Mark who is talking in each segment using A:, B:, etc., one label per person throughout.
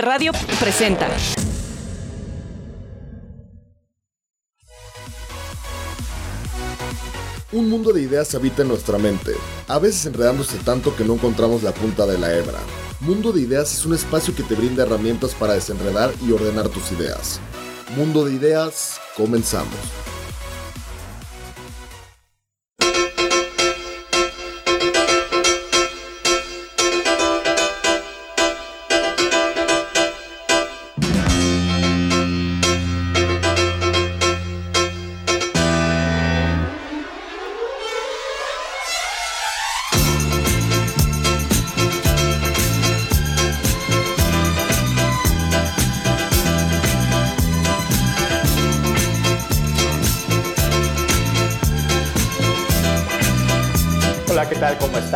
A: Radio presenta.
B: Un mundo de ideas habita en nuestra mente, a veces enredándose tanto que no encontramos la punta de la hebra. Mundo de Ideas es un espacio que te brinda herramientas para desenredar y ordenar tus ideas. Mundo de Ideas, comenzamos.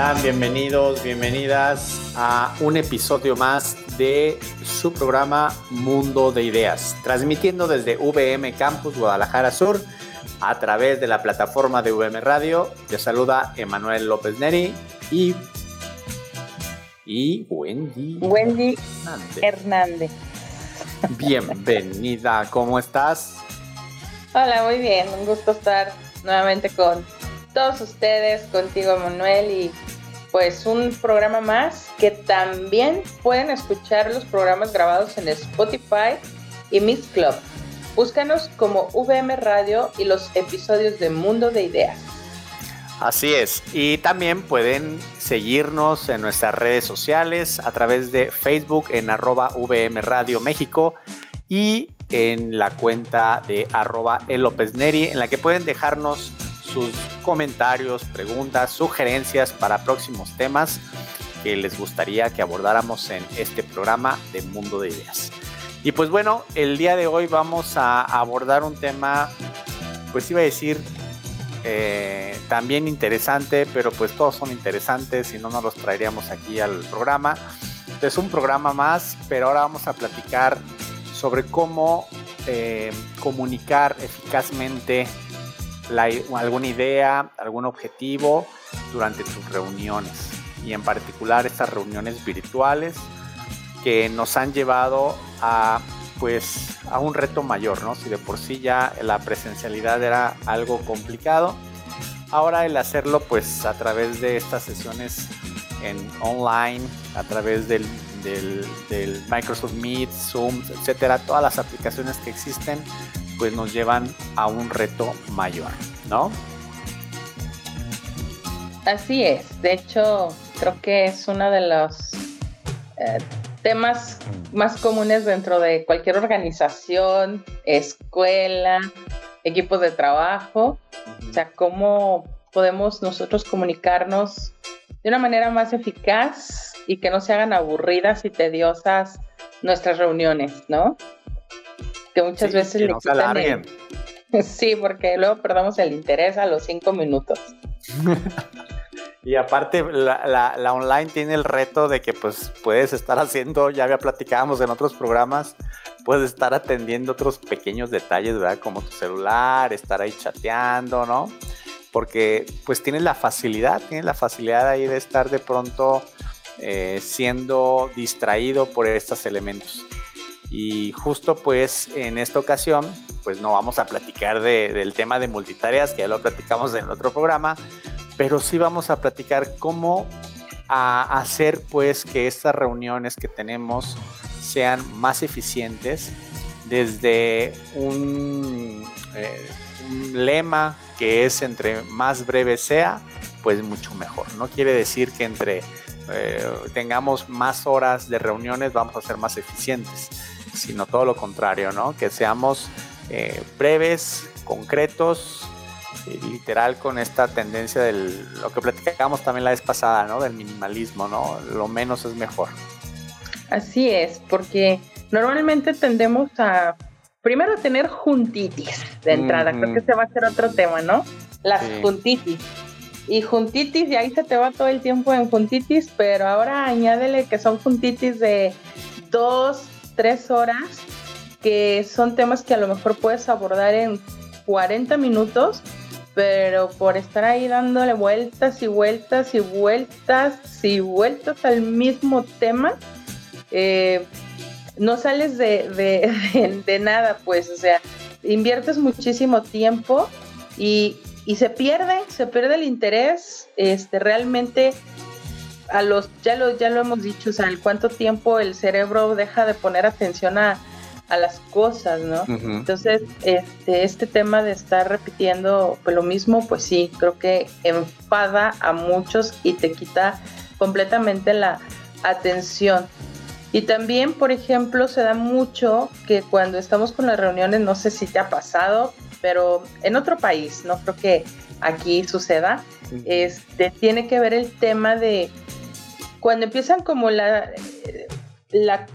C: Están? Bienvenidos, bienvenidas a un episodio más de su programa Mundo de Ideas, transmitiendo desde VM Campus Guadalajara Sur a través de la plataforma de VM Radio. Te saluda Emanuel López Neri y, y Wendy.
D: Wendy
C: Hernández.
D: Hernández.
C: Bienvenida, ¿cómo estás?
D: Hola, muy bien, un gusto estar nuevamente con todos ustedes, contigo Manuel y pues un programa más que también pueden escuchar los programas grabados en Spotify y Mix Club. Búscanos como VM Radio y los episodios de Mundo de Ideas.
C: Así es. Y también pueden seguirnos en nuestras redes sociales a través de Facebook en arroba VM Radio México y en la cuenta de arroba el López Neri, en la que pueden dejarnos sus comentarios, preguntas, sugerencias para próximos temas que les gustaría que abordáramos en este programa de Mundo de Ideas. Y pues bueno, el día de hoy vamos a abordar un tema, pues iba a decir, eh, también interesante, pero pues todos son interesantes, si no, no los traeríamos aquí al programa. Es un programa más, pero ahora vamos a platicar sobre cómo eh, comunicar eficazmente la, alguna idea, algún objetivo durante tus reuniones y en particular estas reuniones virtuales que nos han llevado a pues a un reto mayor, ¿no? Si de por sí ya la presencialidad era algo complicado, ahora el hacerlo pues a través de estas sesiones en online, a través del, del, del Microsoft Meet, Zoom, etcétera, todas las aplicaciones que existen, pues nos llevan a un reto mayor, ¿no?
D: Así es, de hecho creo que es uno de los eh, temas más comunes dentro de cualquier organización, escuela, equipos de trabajo, o sea, cómo podemos nosotros comunicarnos de una manera más eficaz y que no se hagan aburridas y tediosas nuestras reuniones, ¿no? Que muchas
C: Sí,
D: veces
C: que
D: le
C: no se
D: quitan el- Sí, porque luego perdamos el interés a los cinco minutos.
C: Y aparte, la, la- la online tiene el reto de que pues puedes estar haciendo, ya había platicábamos en otros programas, puedes estar atendiendo otros pequeños detalles, ¿verdad? Como tu celular, estar ahí chateando, ¿no? Porque pues tienes la facilidad, tienes la facilidad ahí de estar de pronto eh, siendo distraído por estos elementos. Y justo pues en esta ocasión, pues no vamos a platicar de- del tema de multitareas, que ya lo platicamos en otro programa, pero sí vamos a platicar cómo hacer pues que estas reuniones que tenemos sean más eficientes desde un, eh, un lema que es entre más breve sea, pues mucho mejor. No quiere decir que entre eh, tengamos más horas de reuniones vamos a ser más eficientes, sino todo lo contrario, ¿no? Que seamos eh, breves, concretos literal con esta tendencia del lo que platicábamos también la vez pasada, ¿no? Del minimalismo, ¿no? Lo menos es mejor.
D: Así es, porque normalmente tendemos a primero tener juntitis de entrada, creo que ese va a ser otro tema, ¿no? Las juntitis. Y juntitis, y ahí se te va todo el tiempo en juntitis, pero ahora añádele que son juntitis de dos, tres horas, que son temas que a lo mejor puedes abordar en 40 minutos, pero por estar ahí dándole vueltas y vueltas y vueltas y vueltas al mismo tema, eh, no sales de, de, nada, pues, o sea, inviertes muchísimo tiempo y, y, se pierde, se pierde el interés, este, realmente a los, ya lo, ya lo hemos dicho, o sea, el cuánto tiempo el cerebro deja de poner atención a, a las cosas, ¿no? Entonces, este, este tema de estar repitiendo pues, lo mismo, pues sí, creo que enfada a muchos y te quita completamente la atención. Y también, por ejemplo, se da mucho que cuando estamos con las reuniones, no sé si te ha pasado, pero en otro país, no creo que aquí suceda, este, tiene que ver el tema de cuando empiezan como la, la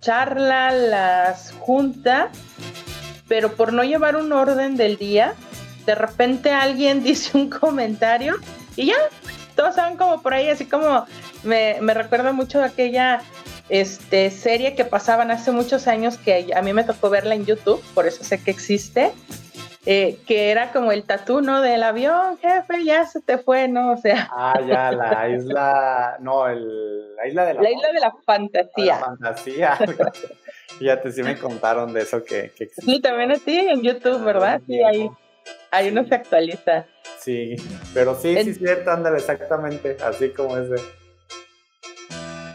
D: charla, las juntas, pero por no llevar un orden del día, de repente alguien dice un comentario y ya, todos saben como por ahí, así como me, me recuerda mucho aquella este, serie que pasaban hace muchos años que a mí me tocó verla en YouTube, por eso sé que existe, eh, que era como el tatú, ¿no? Del avión, jefe, ya se te fue, ¿no? O sea.
C: Ah, ya, la isla, no, el, la isla de la...
D: La isla de la fantasía.
C: La fantasía. Fíjate, sí me contaron de eso que, que existe.
D: Sí, también a ti en YouTube, ¿verdad? Sí, ahí, ahí uno se actualiza.
C: Sí, pero sí, sí es cierto, ándale, exactamente, así como ese.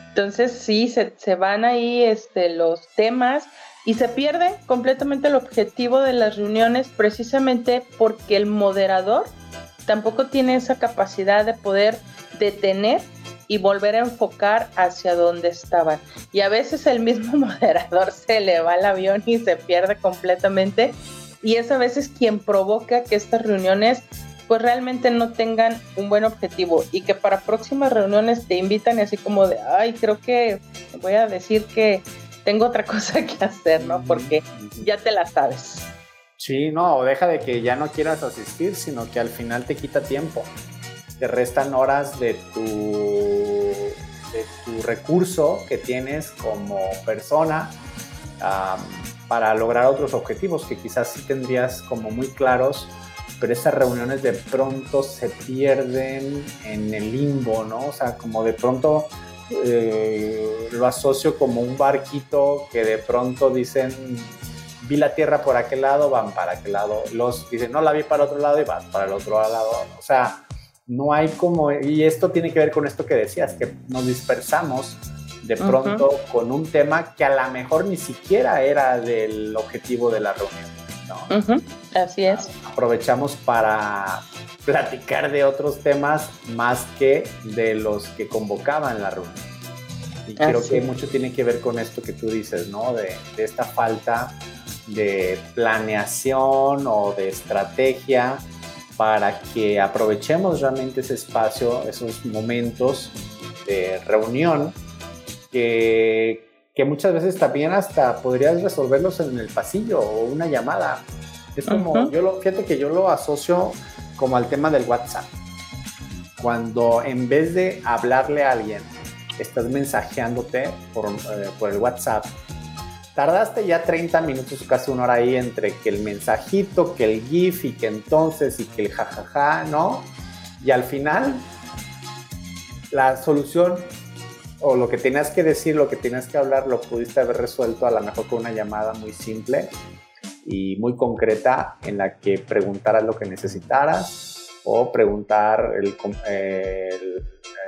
D: Entonces sí, se, se, van ahí este, los temas y se pierde completamente el objetivo de las reuniones precisamente porque el moderador tampoco tiene esa capacidad de poder detener y volver a enfocar hacia donde estaban. Y a veces el mismo moderador se le va el avión y se pierde completamente. Y es a veces quien provoca que estas reuniones pues realmente no tengan un buen objetivo y que para próximas reuniones te invitan así como de, ay, creo que voy a decir que tengo otra cosa que hacer, ¿no? Porque ya te la sabes.
C: Sí, no, deja de que ya no quieras asistir, sino que al final te quita tiempo. Te restan horas de tu, de tu recurso que tienes como persona para lograr otros objetivos que quizás sí tendrías como muy claros, pero esas reuniones de pronto se pierden en el limbo, ¿no? O sea, como de pronto eh, lo asocio como un barquito que de pronto dicen, vi la tierra por aquel lado, van para aquel lado. Los dicen, no la vi para otro lado y van para el otro lado. O sea, no hay como, y esto tiene que ver con esto que decías, que nos dispersamos de pronto con un tema que a lo mejor ni siquiera era del objetivo de la reunión.
D: Así es.
C: Aprovechamos para platicar de otros temas más que de los que convocaban la reunión. Y creo que mucho tiene que ver con esto que tú dices, ¿no? De, de esta falta de planeación o de estrategia para que aprovechemos realmente ese espacio, esos momentos de reunión que, que, muchas veces también hasta podrías resolverlos en el pasillo o una llamada. Es como, yo lo, fíjate que yo lo asocio como al tema del WhatsApp. Cuando en vez de hablarle a alguien, estás mensajeándote por, eh, por el WhatsApp, tardaste ya 30 minutos, casi una hora ahí entre que el mensajito, que el GIF y que entonces y que el jajaja, ¿no? Y al final, la solución o lo que tenías que decir, lo que tenías que hablar, lo pudiste haber resuelto a lo mejor con una llamada muy simple y muy concreta en la que preguntaras lo que necesitaras o preguntar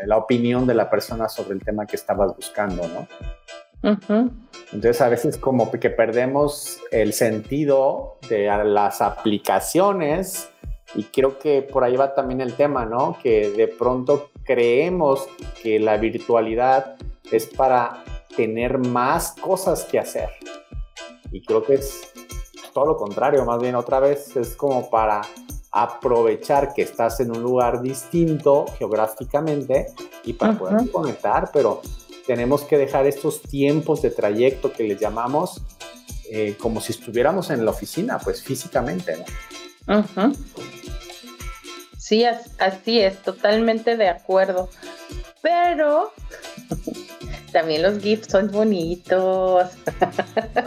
C: la opinión de la persona sobre el tema que estabas buscando, ¿no? Entonces a veces como que perdemos el sentido de las aplicaciones y creo que por ahí va también el tema, ¿no? Que de pronto creemos que la virtualidad es para tener más cosas que hacer. Y creo que es todo lo contrario, más bien otra vez es como para aprovechar que estás en un lugar distinto geográficamente y para poder conectar, pero tenemos que dejar estos tiempos de trayecto que les llamamos eh, como si estuviéramos en la oficina, pues físicamente, ¿no?
D: Sí, así es, totalmente de acuerdo. Pero también los GIFs son bonitos.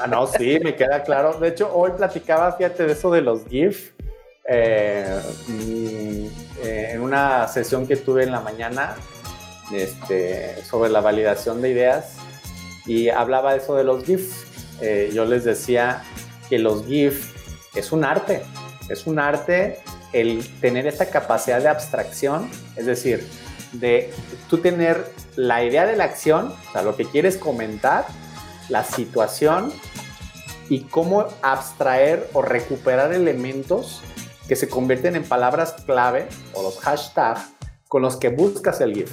C: Ah, no, sí, me queda claro. De hecho, hoy platicaba, fíjate, de eso de los GIFs. Eh, mm, eh, en una sesión que tuve en la mañana este, sobre la validación de ideas y hablaba eso de los GIFs. Eh, yo les decía que los GIFs es un arte, es un arte el tener esta capacidad de abstracción, es decir, de tú tener la idea de la acción, o sea, lo que quieres comentar, la situación y cómo abstraer o recuperar elementos que se convierten en palabras clave o los hashtags con los que buscas el GIF.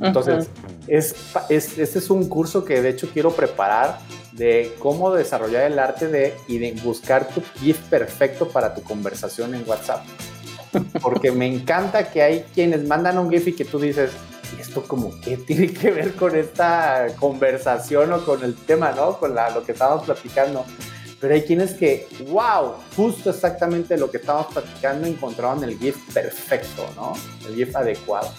C: Entonces, es, es, este es un curso que de hecho quiero preparar de cómo desarrollar el arte de, y de buscar tu GIF perfecto para tu conversación en WhatsApp. Porque me encanta que hay quienes mandan un GIF y que tú dices, esto como que tiene que ver con esta conversación o con el tema, ¿no? Con la, lo que estábamos platicando. Pero hay quienes que, wow, justo exactamente lo que estábamos platicando encontraron el GIF perfecto, ¿no? El GIF adecuado.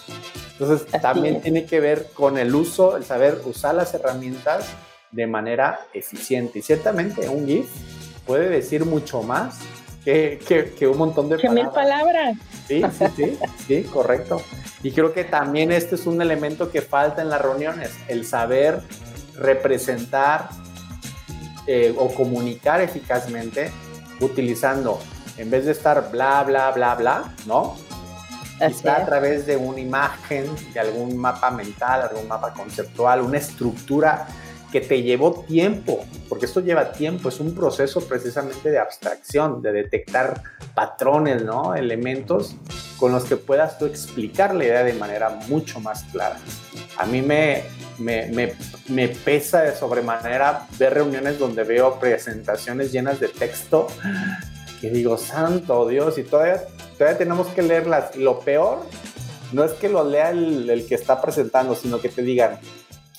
C: Entonces también tiene que ver con el uso, el saber usar las herramientas de manera eficiente. Y ciertamente un GIF puede decir mucho más que, que, un montón de
D: que palabras. mil palabras.
C: Sí, sí, sí, sí, correcto. Y creo que también este es un elemento que falta en las reuniones, el saber representar eh, o comunicar eficazmente utilizando, en vez de estar bla, bla, bla, bla, ¿no? Quizá a través de una imagen, de algún mapa mental, algún mapa conceptual, una estructura que te llevó tiempo, porque esto lleva tiempo, es un proceso precisamente de abstracción, de detectar patrones, ¿no? Elementos con los que puedas tú explicar la idea de manera mucho más clara. A mí me, me, me, me pesa de sobremanera ver reuniones donde veo presentaciones llenas de texto que digo, santo Dios, y todavía, todavía tenemos que leerlas. Lo peor no es que lo lea el, el que está presentando, sino que te digan,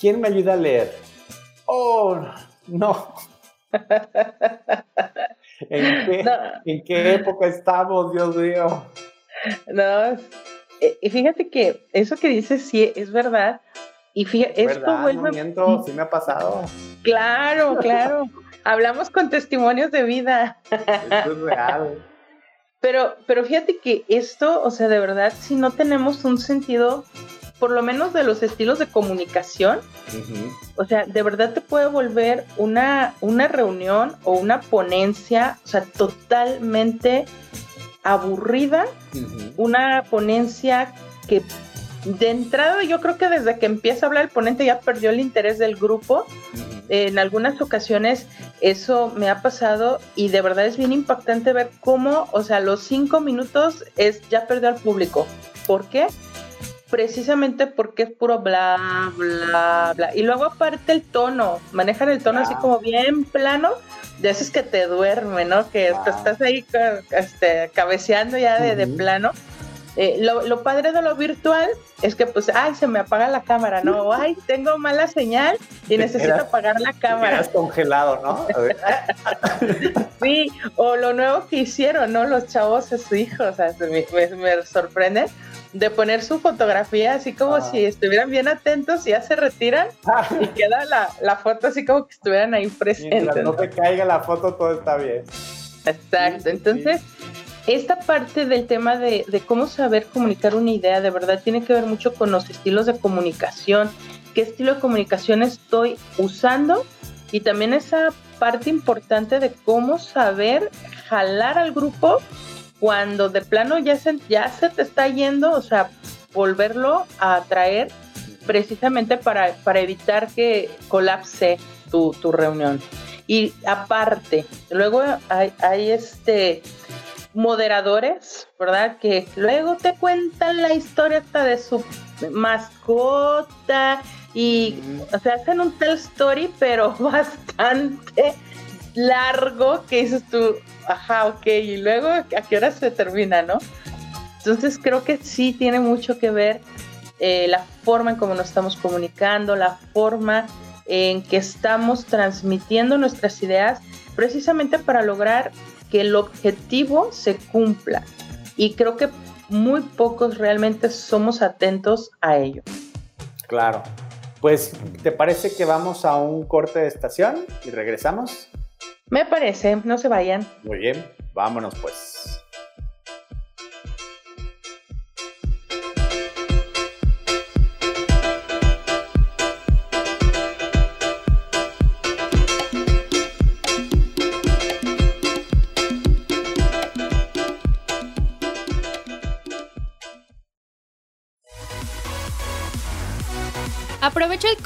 C: ¿quién me ayuda a leer? Oh, no. ¿En, qué, época estamos, Dios mío?
D: No, y fíjate que eso que dices sí es verdad. Y fíjate, esto
C: verdad, vuelve... No sí me ha pasado.
D: Claro, claro. Hablamos con testimonios de vida.
C: Esto es real.
D: Pero, pero fíjate que esto, o sea, de verdad, si no tenemos un sentido, por lo menos de los estilos de comunicación, o sea, de verdad te puede volver una, una reunión o una ponencia, o sea, totalmente aburrida, una ponencia que de entrada yo creo que desde que empieza a hablar el ponente ya perdió el interés del grupo. En algunas ocasiones eso me ha pasado y de verdad es bien impactante ver cómo, o sea, los cinco minutos es ya perdió al público. ¿Por qué? Precisamente porque es puro bla, bla, bla. Y luego aparte el tono, manejan el tono así como bien plano, de es que te duerme, ¿no? Que estás ahí este, cabeceando ya de, de plano. Eh, lo, padre de lo virtual es que pues, ay, se me apaga la cámara, ¿no? Ay, tengo mala señal y necesito apagar la cámara.
C: Estás congelado, ¿no?
D: sí, o lo nuevo que hicieron, ¿no? Los chavos, sus hijos, o sea, me, me, sorprende de poner su fotografía así como ah. si estuvieran bien atentos y ya se retiran y queda la, la, foto así como que estuvieran ahí presentes.
C: Mientras no te caiga la foto, todo está bien.
D: Exacto, entonces esta parte del tema de, cómo saber comunicar una idea de verdad tiene que ver mucho con los estilos de comunicación, qué estilo de comunicación estoy usando y también esa parte importante de cómo saber jalar al grupo cuando de plano ya se, ya se te está yendo, o sea, volverlo a atraer precisamente para, para evitar que colapse tu, tu reunión. Y aparte, luego hay este moderadores, ¿verdad? Que luego te cuentan la historia hasta de su mascota y, o sea, hacen un tell story, pero bastante largo que dices tú, ajá, ok, y luego a qué hora se termina, ¿no? Entonces creo que sí tiene mucho que ver eh, la forma en cómo nos estamos comunicando, la forma en que estamos transmitiendo nuestras ideas, precisamente para lograr que el objetivo se cumpla. Y creo que muy pocos realmente somos atentos a ello.
C: Claro. Pues, ¿te parece que vamos a un corte de estación y regresamos?
D: Me parece, no se vayan.
C: Muy bien, vámonos pues.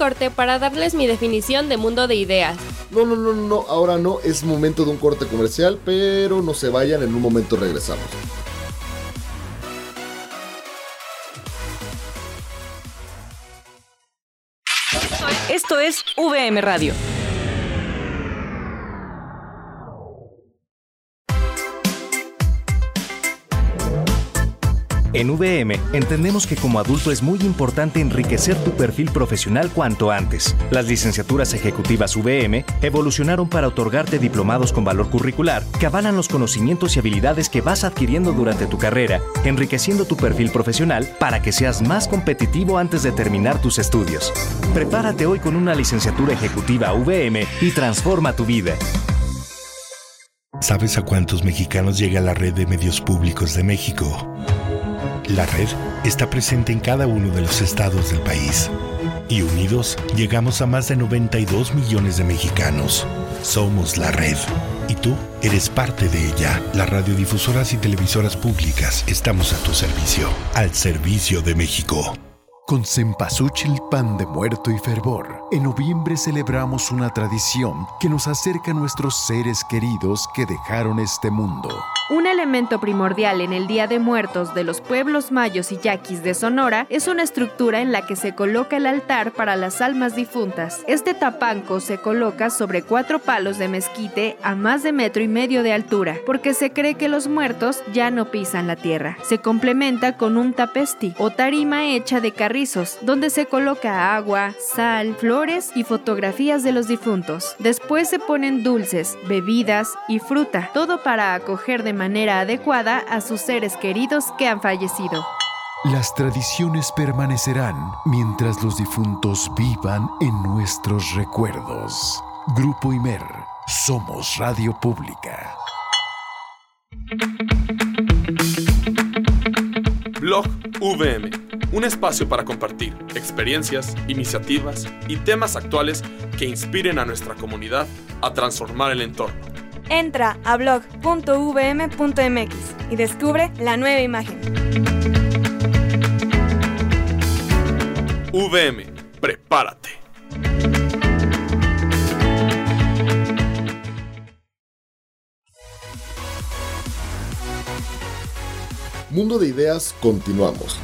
E: Corte para darles mi definición de mundo de ideas.
B: No, no, no, no, ahora no, es momento de un corte comercial, pero no se vayan, en un momento regresamos.
A: Esto es VM Radio.
F: En VM entendemos que como adulto es muy importante enriquecer tu perfil profesional cuanto antes. Las licenciaturas ejecutivas VM evolucionaron para otorgarte diplomados con valor curricular que avalan los conocimientos y habilidades que vas adquiriendo durante tu carrera, enriqueciendo tu perfil profesional para que seas más competitivo antes de terminar tus estudios. Prepárate hoy con una licenciatura ejecutiva VM y transforma tu vida.
G: ¿Sabes a cuántos mexicanos llega la red de medios públicos de México? La red está presente en cada uno de los estados del país. Y unidos llegamos a más de 92 millones de mexicanos. Somos la red. Y tú eres parte de ella. Las radiodifusoras y televisoras públicas estamos a tu servicio. Al servicio de México.
H: Con Cempasúchil pan de muerto y fervor, en noviembre celebramos una tradición que nos acerca a nuestros seres queridos que dejaron este mundo.
I: Un elemento primordial en el Día de Muertos de los pueblos mayos y yaquis de Sonora es una estructura en la que se coloca el altar para las almas difuntas. Este tapanco se coloca sobre cuatro palos de mezquite a más de metro y medio de altura, porque se cree que los muertos ya no pisan la tierra. Se complementa con un tapesti o tarima hecha de donde se coloca agua, sal, flores y fotografías de los difuntos. Después se ponen dulces, bebidas y fruta, todo para acoger de manera adecuada a sus seres queridos que han fallecido.
H: Las tradiciones permanecerán mientras los difuntos vivan en nuestros recuerdos. Grupo Imer, somos Radio Pública.
J: Blog VM, un espacio para compartir experiencias, iniciativas y temas actuales que inspiren a nuestra comunidad a transformar el entorno.
K: Entra a blog.vm.mx y descubre la nueva imagen.
J: VM, prepárate.
B: Mundo de Ideas, continuamos.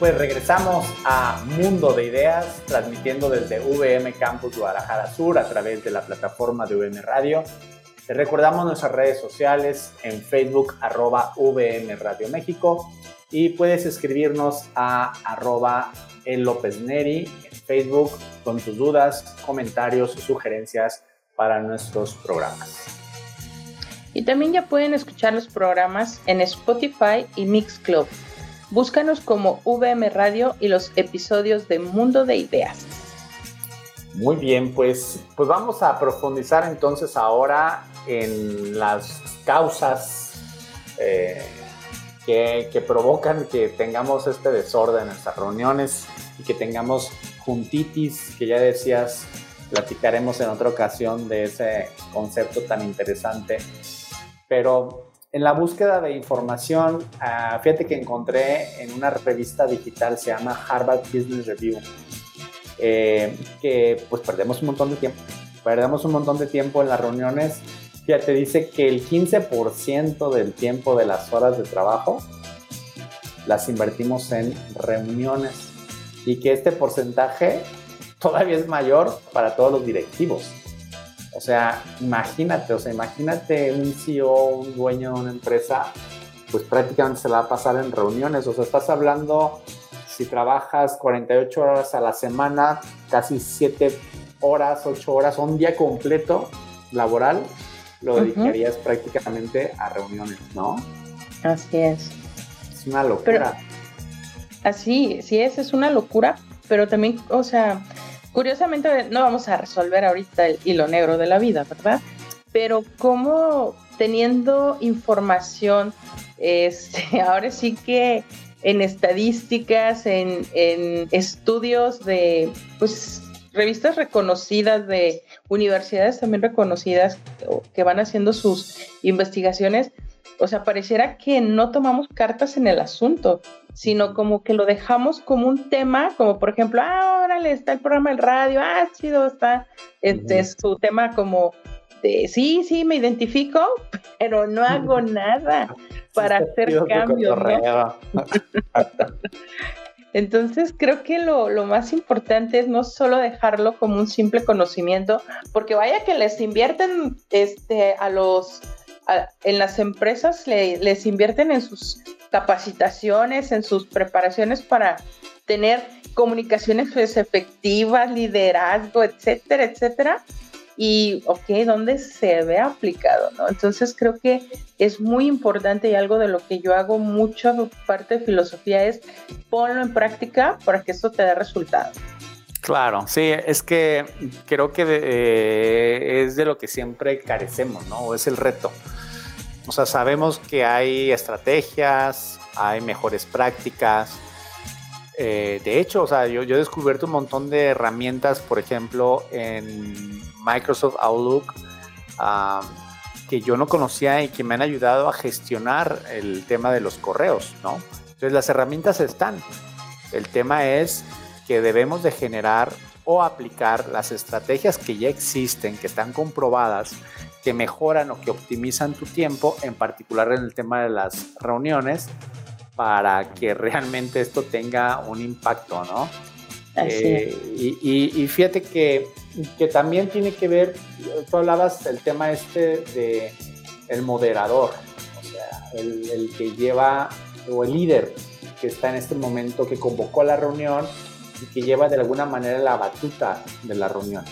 C: Pues regresamos a Mundo de Ideas, transmitiendo desde VM Campus Guadalajara Sur a través de la plataforma de VM Radio. Te recordamos nuestras redes sociales en Facebook, arroba VM Radio México, y puedes escribirnos a arroba el López Neri en Facebook con tus dudas, comentarios o sugerencias para nuestros programas.
D: Y también ya pueden escuchar los programas en Spotify y Mixclub. Búscanos como VM Radio y los episodios de Mundo de Ideas.
C: Muy bien, pues, pues vamos a profundizar entonces ahora en las causas eh, que, provocan que tengamos este desorden en nuestras reuniones y que tengamos juntitis, que ya decías, platicaremos en otra ocasión de ese concepto tan interesante. Pero en la búsqueda de información, ah, fíjate que encontré en una revista digital, se llama Harvard Business Review, eh, que pues perdemos un montón de tiempo. Perdemos un montón de tiempo en las reuniones. Fíjate, dice que el 15% del tiempo de las horas de trabajo las invertimos en reuniones y que este porcentaje todavía es mayor para todos los directivos. O sea, imagínate, o sea, imagínate un CEO, un dueño de una empresa, pues prácticamente se la va a pasar en reuniones. O sea, estás hablando, si trabajas 48 horas a la semana, casi 7 horas, 8 horas, un día completo laboral, lo dedicarías prácticamente a reuniones, ¿no?
D: Así es.
C: Es una locura.
D: así, sí es, es una locura, pero también, o sea, Curiosamente, no vamos a resolver ahorita el hilo negro de la vida, ¿verdad? Pero como teniendo información, este, ahora sí que en estadísticas, en, estudios de pues, revistas reconocidas, de universidades también reconocidas que van haciendo sus investigaciones, o sea, pareciera que no tomamos cartas en el asunto, sino como que lo dejamos como un tema, como por ejemplo, ah, órale, está el programa del radio, ah, chido, está este, su tema como de, sí, sí, me identifico, pero no hago nada para hacer cambios. Entonces creo que lo, lo, más importante es no solo dejarlo como un simple conocimiento, porque vaya que les invierten este, a los en las empresas les invierten en sus capacitaciones, en sus preparaciones para tener comunicaciones pues, efectivas, liderazgo, etcétera, etcétera. Y, ok, ¿dónde se ve aplicado? ¿no? Entonces creo que es muy importante y algo de lo que yo hago mucho parte de filosofía es ponlo en práctica para que esto te dé resultado.
C: Claro, sí, es que creo que eh, es de lo que siempre carecemos, ¿no? Es el reto. O sea, sabemos que hay estrategias, hay mejores prácticas. Eh, de hecho, o sea, yo, he descubierto un montón de herramientas, por ejemplo, en Microsoft Outlook, que yo no conocía y que me han ayudado a gestionar el tema de los correos, ¿no? Entonces, las herramientas están. El tema es que debemos de generar o aplicar las estrategias que ya existen, que están comprobadas, que mejoran o que optimizan tu tiempo, en particular en el tema de las reuniones, para que realmente esto tenga un impacto, ¿no? Eh, y, fíjate que, que, también tiene que ver, tú hablabas del tema este de el moderador, o sea, el, el que lleva, o el líder que está en este momento, que convocó a la reunión y que lleva de alguna manera la batuta de la reunión.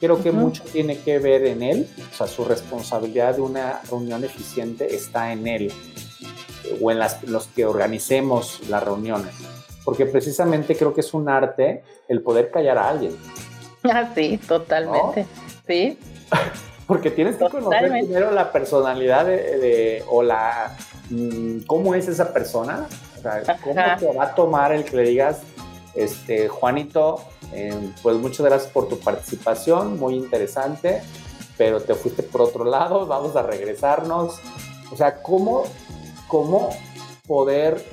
C: Creo que mucho tiene que ver en él, o sea, su responsabilidad de una reunión eficiente está en él o en las, los que organicemos las reuniones, porque precisamente creo que es un arte el poder callar a alguien.
D: Ah, sí, totalmente, sí.
C: porque tienes que conocer primero la personalidad de, o la mm, cómo es esa persona, o sea, cómo te va a tomar el que le digas este, Juanito, eh, pues muchas gracias por tu participación, muy interesante, pero te fuiste por otro lado, vamos a regresarnos. O sea, ¿cómo, cómo poder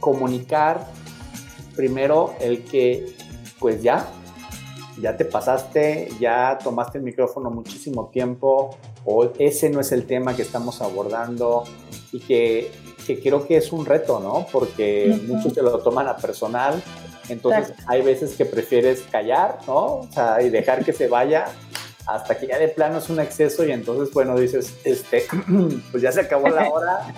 C: comunicar primero el que, pues ya, ya te pasaste, ya tomaste el micrófono muchísimo tiempo, o ese no es el tema que estamos abordando, y que, que creo que es un reto, ¿no? Porque muchos se lo toman a personal entonces hay veces que prefieres callar, ¿no? O sea, y dejar que se vaya hasta que ya de plano es un exceso y entonces, bueno, dices, este, pues ya se acabó la hora,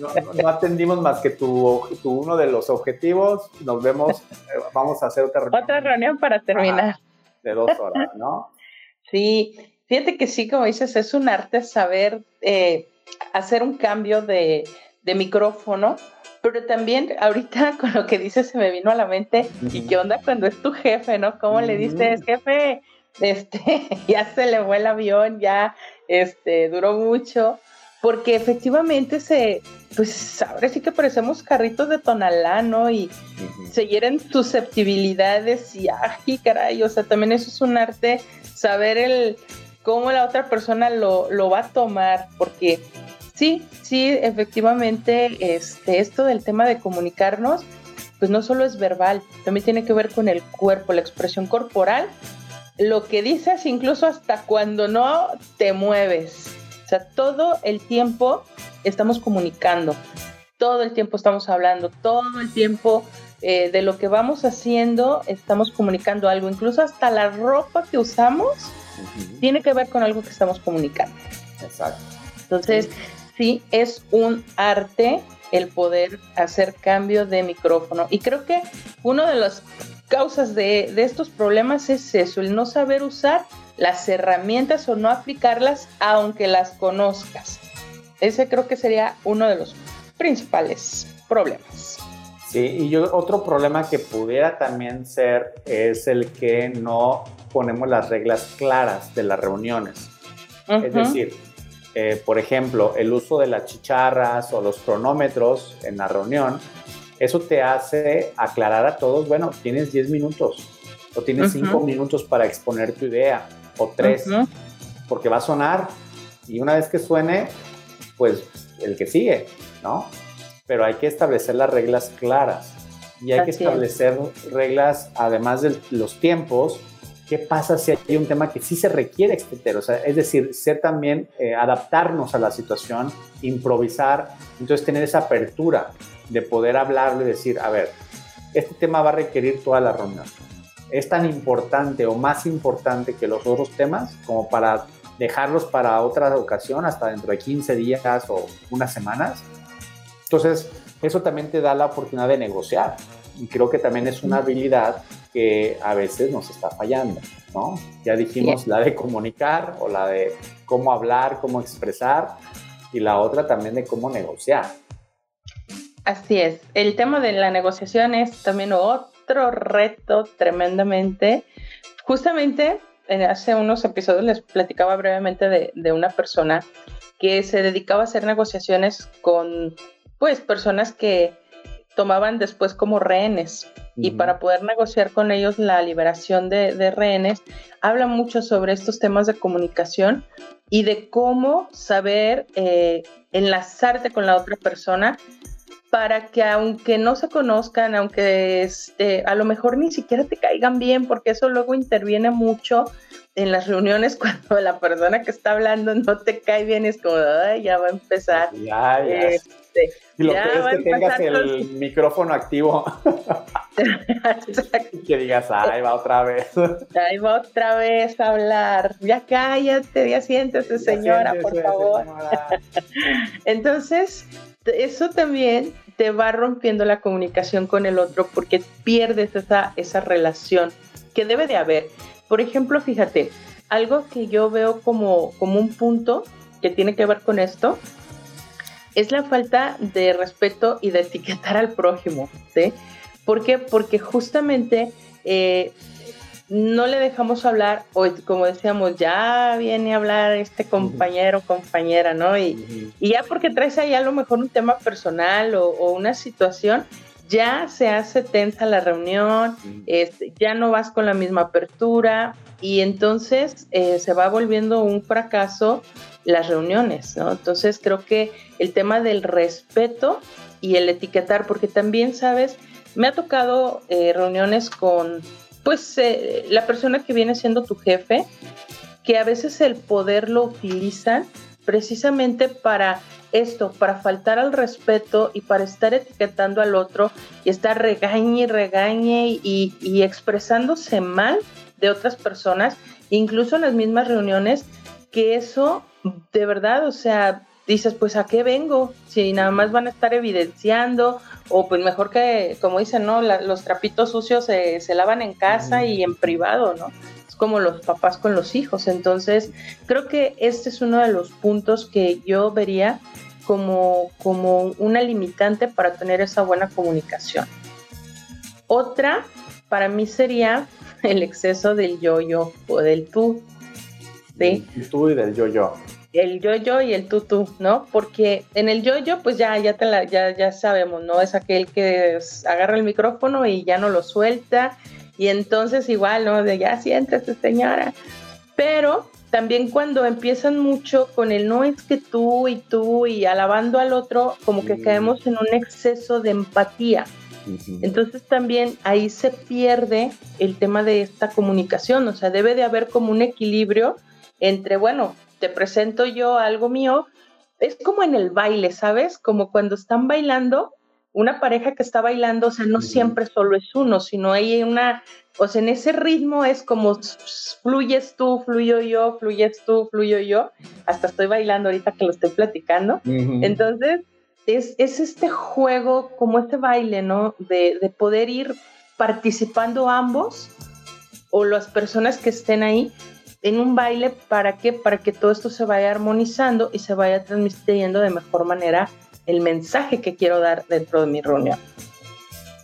C: no, atendimos más que tu, tu, uno de los objetivos, nos vemos, eh, vamos a hacer otra
D: reunión. Otra reunión para terminar.
C: de dos horas, ¿no?
D: Sí, fíjate que sí, como dices, es un arte saber eh, hacer un cambio de, de micrófono pero también ahorita con lo que dices se me vino a la mente, ¿y qué onda cuando es tu jefe, no? ¿Cómo le dices, jefe? Este, ya se le fue el avión, ya este, duró mucho. porque efectivamente se, pues ahora sí que parecemos carritos de tonalá, ¿no? Y se hieren susceptibilidades y, ay, caray, o sea, también eso es un arte, saber el cómo la otra persona lo, lo va a tomar, porque sí, sí, efectivamente, este, esto del tema de comunicarnos, pues no solo es verbal, también tiene que ver con el cuerpo, la expresión corporal, lo que dices incluso hasta cuando no te mueves. O sea, todo el tiempo estamos comunicando, todo el tiempo estamos hablando, todo el tiempo eh, de lo que vamos haciendo estamos comunicando algo, incluso hasta la ropa que usamos tiene que ver con algo que estamos comunicando.
C: Exacto.
D: Entonces, sí es un arte el poder hacer cambio de micrófono. Y creo que una de las causas de, estos problemas es eso, el no saber usar las herramientas o no aplicarlas aunque las conozcas. Ese creo que sería uno de los principales problemas.
C: Sí, y yo otro problema que pudiera también ser es el que no ponemos las reglas claras de las reuniones. Es decir, eh, por ejemplo, el uso de las chicharras o los cronómetros en la reunión, eso te hace aclarar a todos, bueno, tienes 10 minutos o tienes 5 minutos para exponer tu idea o 3, porque va a sonar y una vez que suene, pues el que sigue, ¿no? Pero hay que establecer las reglas claras y hay que establecer reglas, además de los tiempos, ¿Qué pasa si hay un tema que sí se requiere extender? O sea, es decir, ser también, eh, adaptarnos a la situación, improvisar, entonces tener esa apertura de poder hablarlo y decir, a ver, este tema va a requerir toda la reunión. Es tan importante o más importante que los otros temas como para dejarlos para otra ocasión, hasta dentro de 15 días o unas semanas. Entonces, eso también te da la oportunidad de negociar. Y creo que también es una habilidad que a veces nos está fallando, ¿no? Ya dijimos la de comunicar o la de cómo hablar, cómo expresar y la otra también de cómo negociar.
D: Así es, el tema de la negociación es también otro reto tremendamente. Justamente hace unos episodios les platicaba brevemente de, de una persona que se dedicaba a hacer negociaciones con pues personas que tomaban después como rehenes y para poder negociar con ellos la liberación de, rehenes, habla mucho sobre estos temas de comunicación y de cómo saber eh, enlazarte con la otra persona para que aunque no se conozcan, aunque este, a lo mejor ni siquiera te caigan bien, porque eso luego interviene mucho en las reuniones cuando la persona que está hablando no te cae bien, es como, Ay, ya va a empezar.
C: Ya, ya. Este, y lo que es que tengas el micrófono activo. y que digas, ahí va otra vez.
D: ahí va otra vez a hablar. Ya cállate, ya siéntese, señora, por favor. Entonces, eso también te va rompiendo la comunicación con el otro porque pierdes esa, esa relación que debe de haber. Por ejemplo, fíjate, algo que yo veo como, como un punto que tiene que ver con esto es la falta de respeto y de etiquetar al prójimo, ¿sí? ¿Por qué? Porque justamente eh, no le dejamos hablar, o como decíamos, ya viene a hablar este compañero, compañera, ¿no? Y, ya porque traes ahí a lo mejor un tema personal o, una situación, ya se hace tensa la reunión, este, ya no vas con la misma apertura y entonces eh, se va volviendo un fracaso las reuniones, ¿no? Entonces creo que el tema del respeto y el etiquetar, porque también, sabes, me ha tocado eh, reuniones con, pues, eh, la persona que viene siendo tu jefe, que a veces el poder lo utilizan precisamente para esto, para faltar al respeto y para estar etiquetando al otro y estar regañe y regañe y, y expresándose mal de otras personas, incluso en las mismas reuniones, que eso de verdad, o sea, dices, pues a qué vengo, si nada más van a estar evidenciando, o pues mejor que, como dicen, ¿no? los trapitos sucios se, lavan en casa y en privado, ¿no? Es como los papás con los hijos. Entonces, creo que este es uno de los puntos que yo vería como, como una limitante para tener esa buena comunicación. Otra, para mí sería el exceso del yo-yo o del tú.
C: ¿sí? Tú y del yo-yo
D: el yo-yo y el tú-tú, ¿no? Porque en el yo-yo, pues ya, ya, te la, ya, ya sabemos, ¿no? Es aquel que agarra el micrófono y ya no lo suelta. Y entonces igual, ¿no? De ya siéntate, señora. Pero también cuando empiezan mucho con el no es que tú y tú y alabando al otro, como que caemos en un exceso de empatía. Entonces también ahí se pierde el tema de esta comunicación, o sea, debe de haber como un equilibrio entre, bueno, te presento yo algo mío, es como en el baile, ¿sabes? Como cuando están bailando, una pareja que está bailando, o sea, no siempre solo es uno, sino hay una o sea, en ese ritmo es como fluyes tú, fluyo yo, fluyes tú, fluyo yo. Hasta estoy bailando ahorita que lo estoy platicando. Entonces, es, este juego, como este baile, ¿no? De, de poder ir participando ambos o las personas que estén ahí en un baile, ¿para qué? Para que todo esto se vaya armonizando y se vaya transmitiendo de mejor manera el mensaje que quiero dar dentro de mi reunión.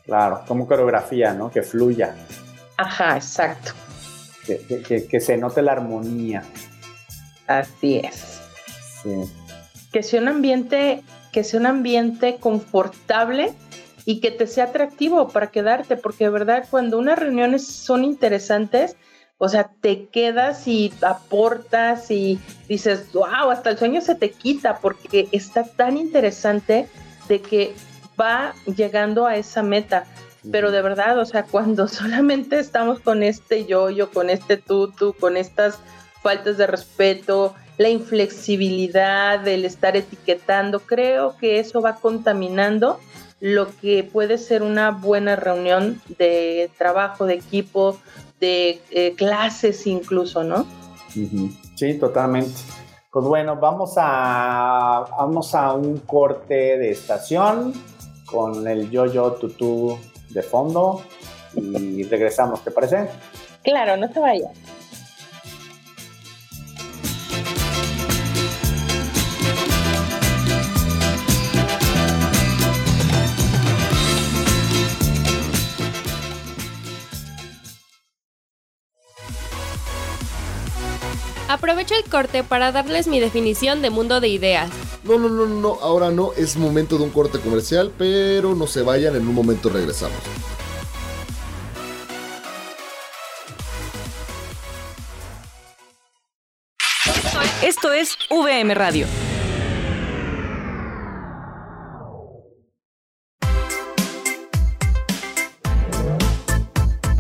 C: Claro, como coreografía, ¿no? Que fluya.
D: Ajá, exacto.
C: Que, se note la armonía.
D: Así es. Que sea un ambiente, que sea un ambiente confortable y que te sea atractivo para quedarte, porque de verdad cuando unas reuniones son interesantes, o sea, te quedas y aportas y dices, wow, hasta el sueño se te quita porque está tan interesante de que va llegando a esa meta. Pero de verdad, o sea, cuando solamente estamos con este yo-yo, con este tú-tú, con estas faltas de respeto, la inflexibilidad, el estar etiquetando, creo que eso va contaminando lo que puede ser una buena reunión de trabajo, de equipo, de eh, clases incluso, ¿no?
C: Sí, totalmente. Pues bueno, vamos a, vamos a un corte de estación con el yo-yo, tú-tú de fondo y regresamos, ¿te parece?
D: Claro, no se vaya.
E: Aprovecho el corte para darles mi definición de mundo de ideas.
B: No, no, no, no, ahora no, es momento de un corte comercial, pero no se vayan, en un momento regresamos.
A: Esto es VM Radio.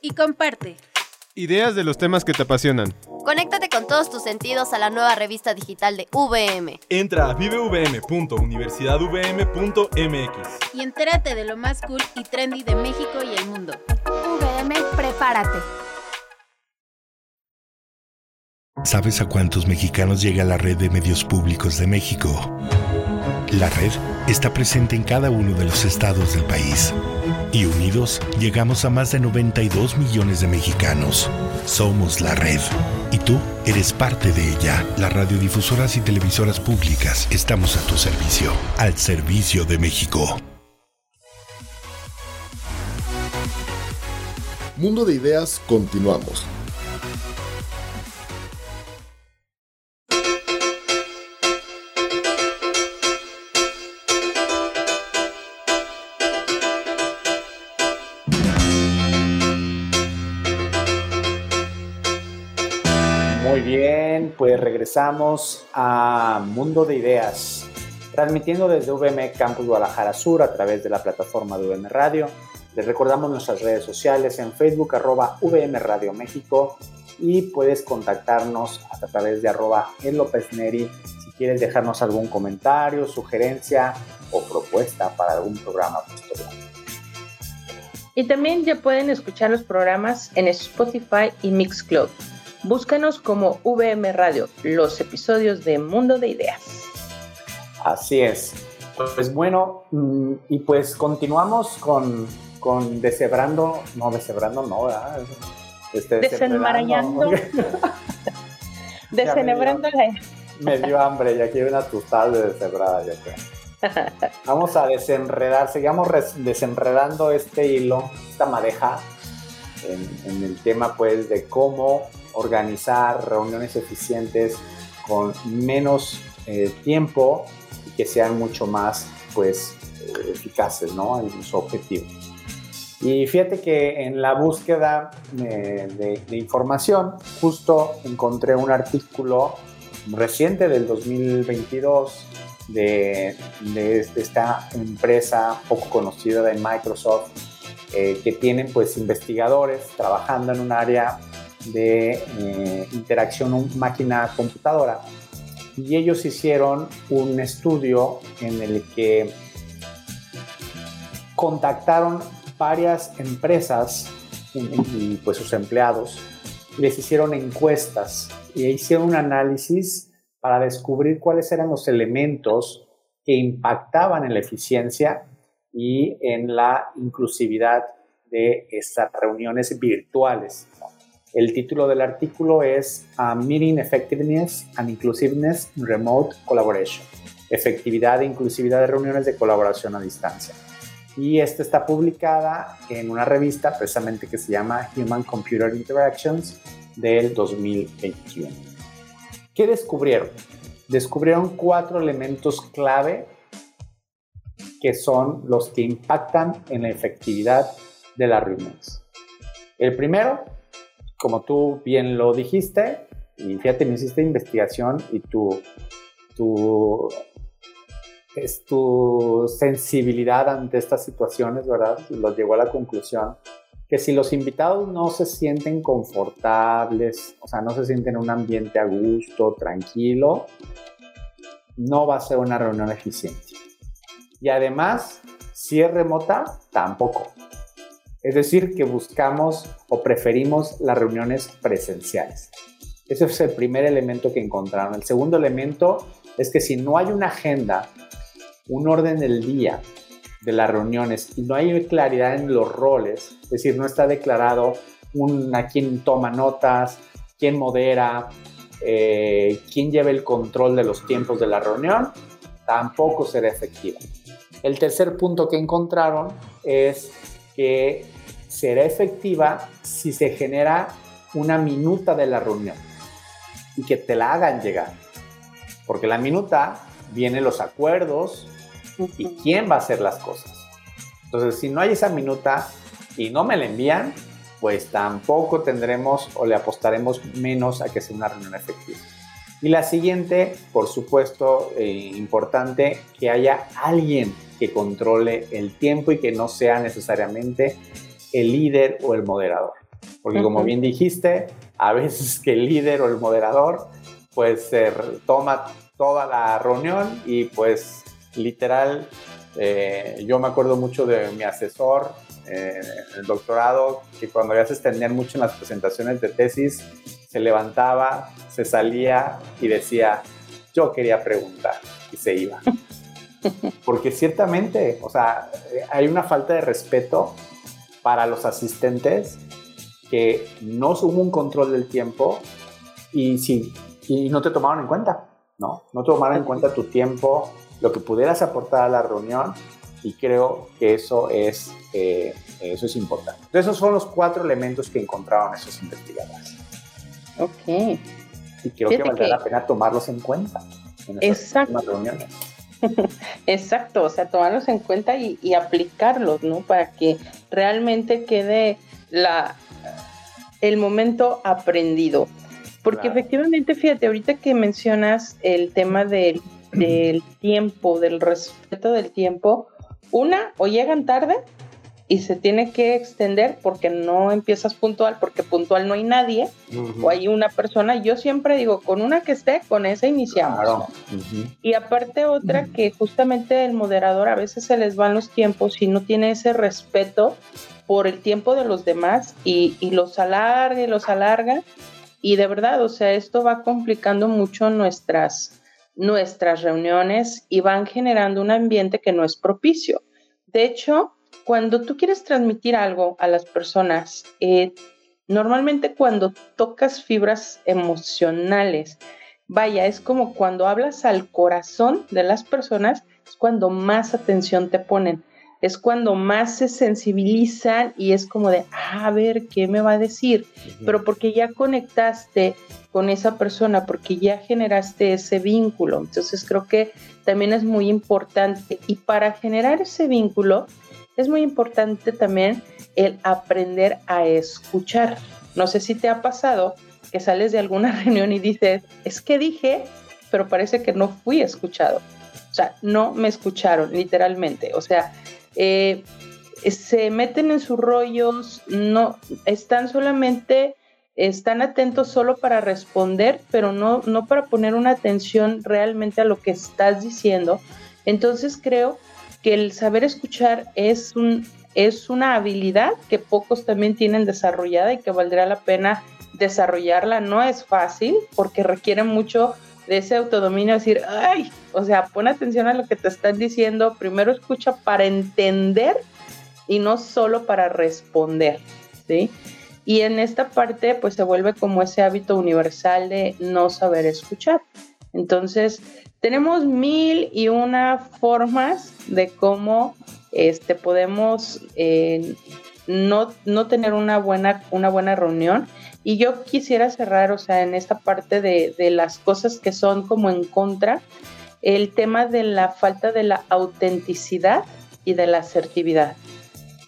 E: Y comparte.
L: Ideas de los temas que te apasionan.
E: Conéctate con todos tus sentidos a la nueva revista digital de VM.
L: Entra a vivevm.universidadvm.mx
E: y entérate de lo más cool y trendy de México y el mundo. VM, prepárate.
G: ¿Sabes a cuántos mexicanos llega la red de medios públicos de México? La red está presente en cada uno de los estados del país. Y unidos llegamos a más de 92 millones de mexicanos. Somos la red. Y tú eres parte de ella. Las radiodifusoras y televisoras públicas estamos a tu servicio. Al servicio de México.
B: Mundo de Ideas, continuamos.
C: Pues regresamos a Mundo de Ideas, transmitiendo desde VM Campus Guadalajara Sur a través de la plataforma de VM Radio. Les recordamos nuestras redes sociales en Facebook, arroba VM Radio México, y puedes contactarnos a través de arroba en López Neri si quieres dejarnos algún comentario, sugerencia o propuesta para algún programa posterior.
D: Y también ya pueden escuchar los programas en Spotify y Mixcloud. Búscanos como VM Radio, los episodios de Mundo de Ideas.
C: Así es. Pues bueno, mm, y pues continuamos con, con deshebrando, no, deshebrando no, ¿verdad?
D: Este, Desenmarañando. Desenebrando la...
C: Me dio hambre, ya quiero una tostada de deshebrada, yo creo. Vamos a desenredar, sigamos desenredando este hilo, esta madeja, en, el tema pues de cómo organizar reuniones eficientes con menos eh, tiempo y que sean mucho más pues eh, eficaces ¿no? en su objetivo. Y fíjate que en la búsqueda de, de, información justo encontré un artículo reciente del 2022 de, esta empresa poco conocida de Microsoft, eh, que tienen pues investigadores trabajando en un área de eh, interacción máquina-computadora. Y ellos hicieron un estudio en el que contactaron varias empresas y, pues sus empleados, les hicieron encuestas y hicieron un análisis para descubrir cuáles eran los elementos que impactaban en la eficiencia y en la inclusividad de estas reuniones virtuales. El título del artículo es Meeting Effectiveness and Inclusiveness in Remote Collaboration. Efectividad e inclusividad de reuniones de colaboración a distancia. Y esta está publicada en una revista precisamente que se llama Human Computer Interactions del 2021. ¿Qué descubrieron? Descubrieron cuatro elementos clave que son los que impactan en la efectividad de las reuniones. El primero, como tú bien lo dijiste, y fíjate, me hiciste investigación y tu, tu, tu sensibilidad ante estas situaciones, ¿verdad? Los llevó a la conclusión que si los invitados no se sienten confortables, o sea, no se sienten en un ambiente a gusto, tranquilo, no va a ser una reunión eficiente. Y además, si es remota, tampoco. Es decir, que buscamos o preferimos las reuniones presenciales. Ese es el primer elemento que encontraron. El segundo elemento es que si no hay una agenda, un orden del día, de las reuniones y no hay claridad en los roles, es decir, no está declarado a quién toma notas, quién modera, eh, quién lleva el control de los tiempos de la reunión, tampoco será efectiva. El tercer punto que encontraron es que será efectiva si se genera una minuta de la reunión y que te la hagan llegar. Porque la minuta viene los acuerdos, y quién va a hacer las cosas. Entonces, si no hay esa minuta y no me la envían, pues tampoco tendremos o le apostaremos menos a que sea una reunión efectiva. Y la siguiente, por supuesto, eh, importante, que haya alguien que controle el tiempo y que no sea necesariamente el líder o el moderador. Porque como bien dijiste, a veces que el líder o el moderador pues se toma toda la reunión y pues literal, eh, yo me acuerdo mucho de mi asesor eh, en el doctorado, que cuando ya se extendían mucho en las presentaciones de tesis, se levantaba, se salía y decía, yo quería preguntar, y se iba. Porque ciertamente, o sea, hay una falta de respeto para los asistentes que no hubo un control del tiempo y, sí, y no te tomaron en cuenta, ¿no? No tomaron en cuenta tu tiempo, lo que pudieras aportar a la reunión y creo que eso es, eh, eso es importante. Entonces, esos son los cuatro elementos que encontraron esos investigadores.
D: Ok.
C: Y creo que valdrá la pena tomarlos en cuenta en esas reuniones.
D: Exacto, o sea, tomarlos en cuenta y, aplicarlos, ¿no? Para que realmente quede la, el momento aprendido. Porque efectivamente, fíjate, ahorita que mencionas el tema del del tiempo, del respeto del tiempo, una, o llegan tarde y se tiene que extender porque no empiezas puntual, porque puntual no hay nadie, o hay una persona, yo siempre digo, con una que esté, con esa iniciamos. Y aparte otra que justamente el moderador a veces se les van los tiempos y no tiene ese respeto por el tiempo de los demás y, y los alarga y los alarga. Y de verdad, o sea, esto va complicando mucho nuestras, nuestras reuniones y van generando un ambiente que no es propicio. De hecho, cuando tú quieres transmitir algo a las personas, eh, normalmente cuando tocas fibras emocionales, vaya, es como cuando hablas al corazón de las personas, es cuando más atención te ponen, es cuando más se sensibilizan y es como de, ah, a ver, ¿qué me va a decir? Pero porque ya conectaste con esa persona, porque ya generaste ese vínculo. Entonces creo que también es muy importante. Y para generar ese vínculo, es muy importante también el aprender a escuchar. No sé si te ha pasado que sales de alguna reunión y dices, es que dije, pero parece que no fui escuchado. O sea, no me escucharon, literalmente. O sea, eh, se meten en sus rollos, no, están solamente, están atentos solo para responder, pero no, no para poner una atención realmente a lo que estás diciendo. Entonces creo que el saber escuchar es un, es una habilidad que pocos también tienen desarrollada y que valdría la pena desarrollarla. No es fácil porque requiere mucho de ese autodominio, decir, ay, o sea, pon atención a lo que te están diciendo, primero escucha para entender y no solo para responder, ¿sí? Y en esta parte, pues se vuelve como ese hábito universal de no saber escuchar. Entonces, tenemos mil y una formas de cómo este, podemos eh, no, no, tener una buena, una buena reunión y yo quisiera cerrar, o sea, en esta parte de, las cosas que son como en contra, el tema de la falta de la autenticidad y de la asertividad.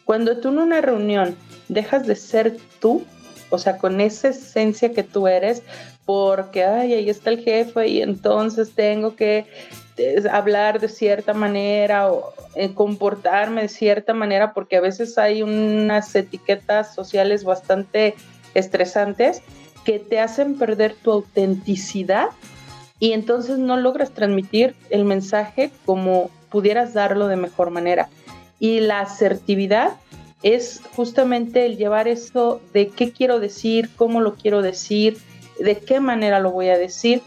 D: Cuando tú en una reunión dejas de ser tú, o sea, con esa esencia que tú eres, porque, ay, ahí está el jefe y entonces tengo que eh, hablar de cierta manera o eh, comportarme de cierta manera, porque a veces hay unas etiquetas sociales bastante estresantes que te hacen perder tu autenticidad y entonces no logras transmitir el mensaje como pudieras darlo de mejor manera. Y la asertividad es justamente el llevar eso de qué quiero decir, cómo lo quiero decir, de qué manera lo voy a decir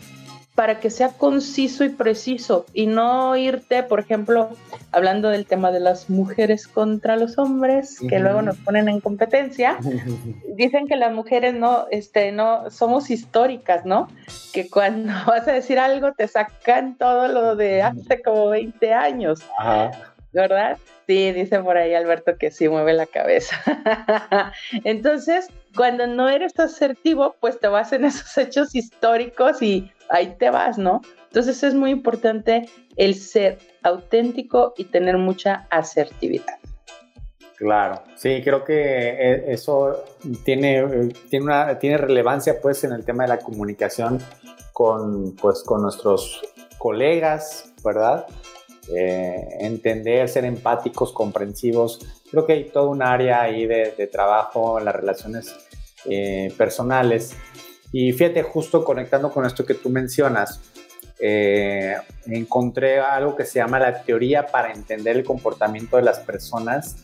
D: para que sea conciso y preciso y no irte, por ejemplo, hablando del tema de las mujeres contra los hombres, que luego nos ponen en competencia, dicen que las mujeres no, este, no, somos históricas, ¿no? Que cuando vas a decir algo te sacan todo lo de hace como 20 años. ¿Verdad? Sí, dice por ahí Alberto que sí mueve la cabeza. Entonces, cuando no eres asertivo, pues te vas en esos hechos históricos y ahí te vas, ¿no? Entonces es muy importante el ser auténtico y tener mucha asertividad.
C: Claro, sí, creo que eh, eso tiene, tiene, una, tiene relevancia pues en el tema de la comunicación con, pues, con nuestros colegas, ¿verdad? Eh, entender, ser empáticos, comprensivos. Creo que hay todo un área ahí de, trabajo en las relaciones eh, personales y fíjate, justo conectando con esto que tú mencionas, eh, encontré algo que se llama la teoría para entender el comportamiento de las personas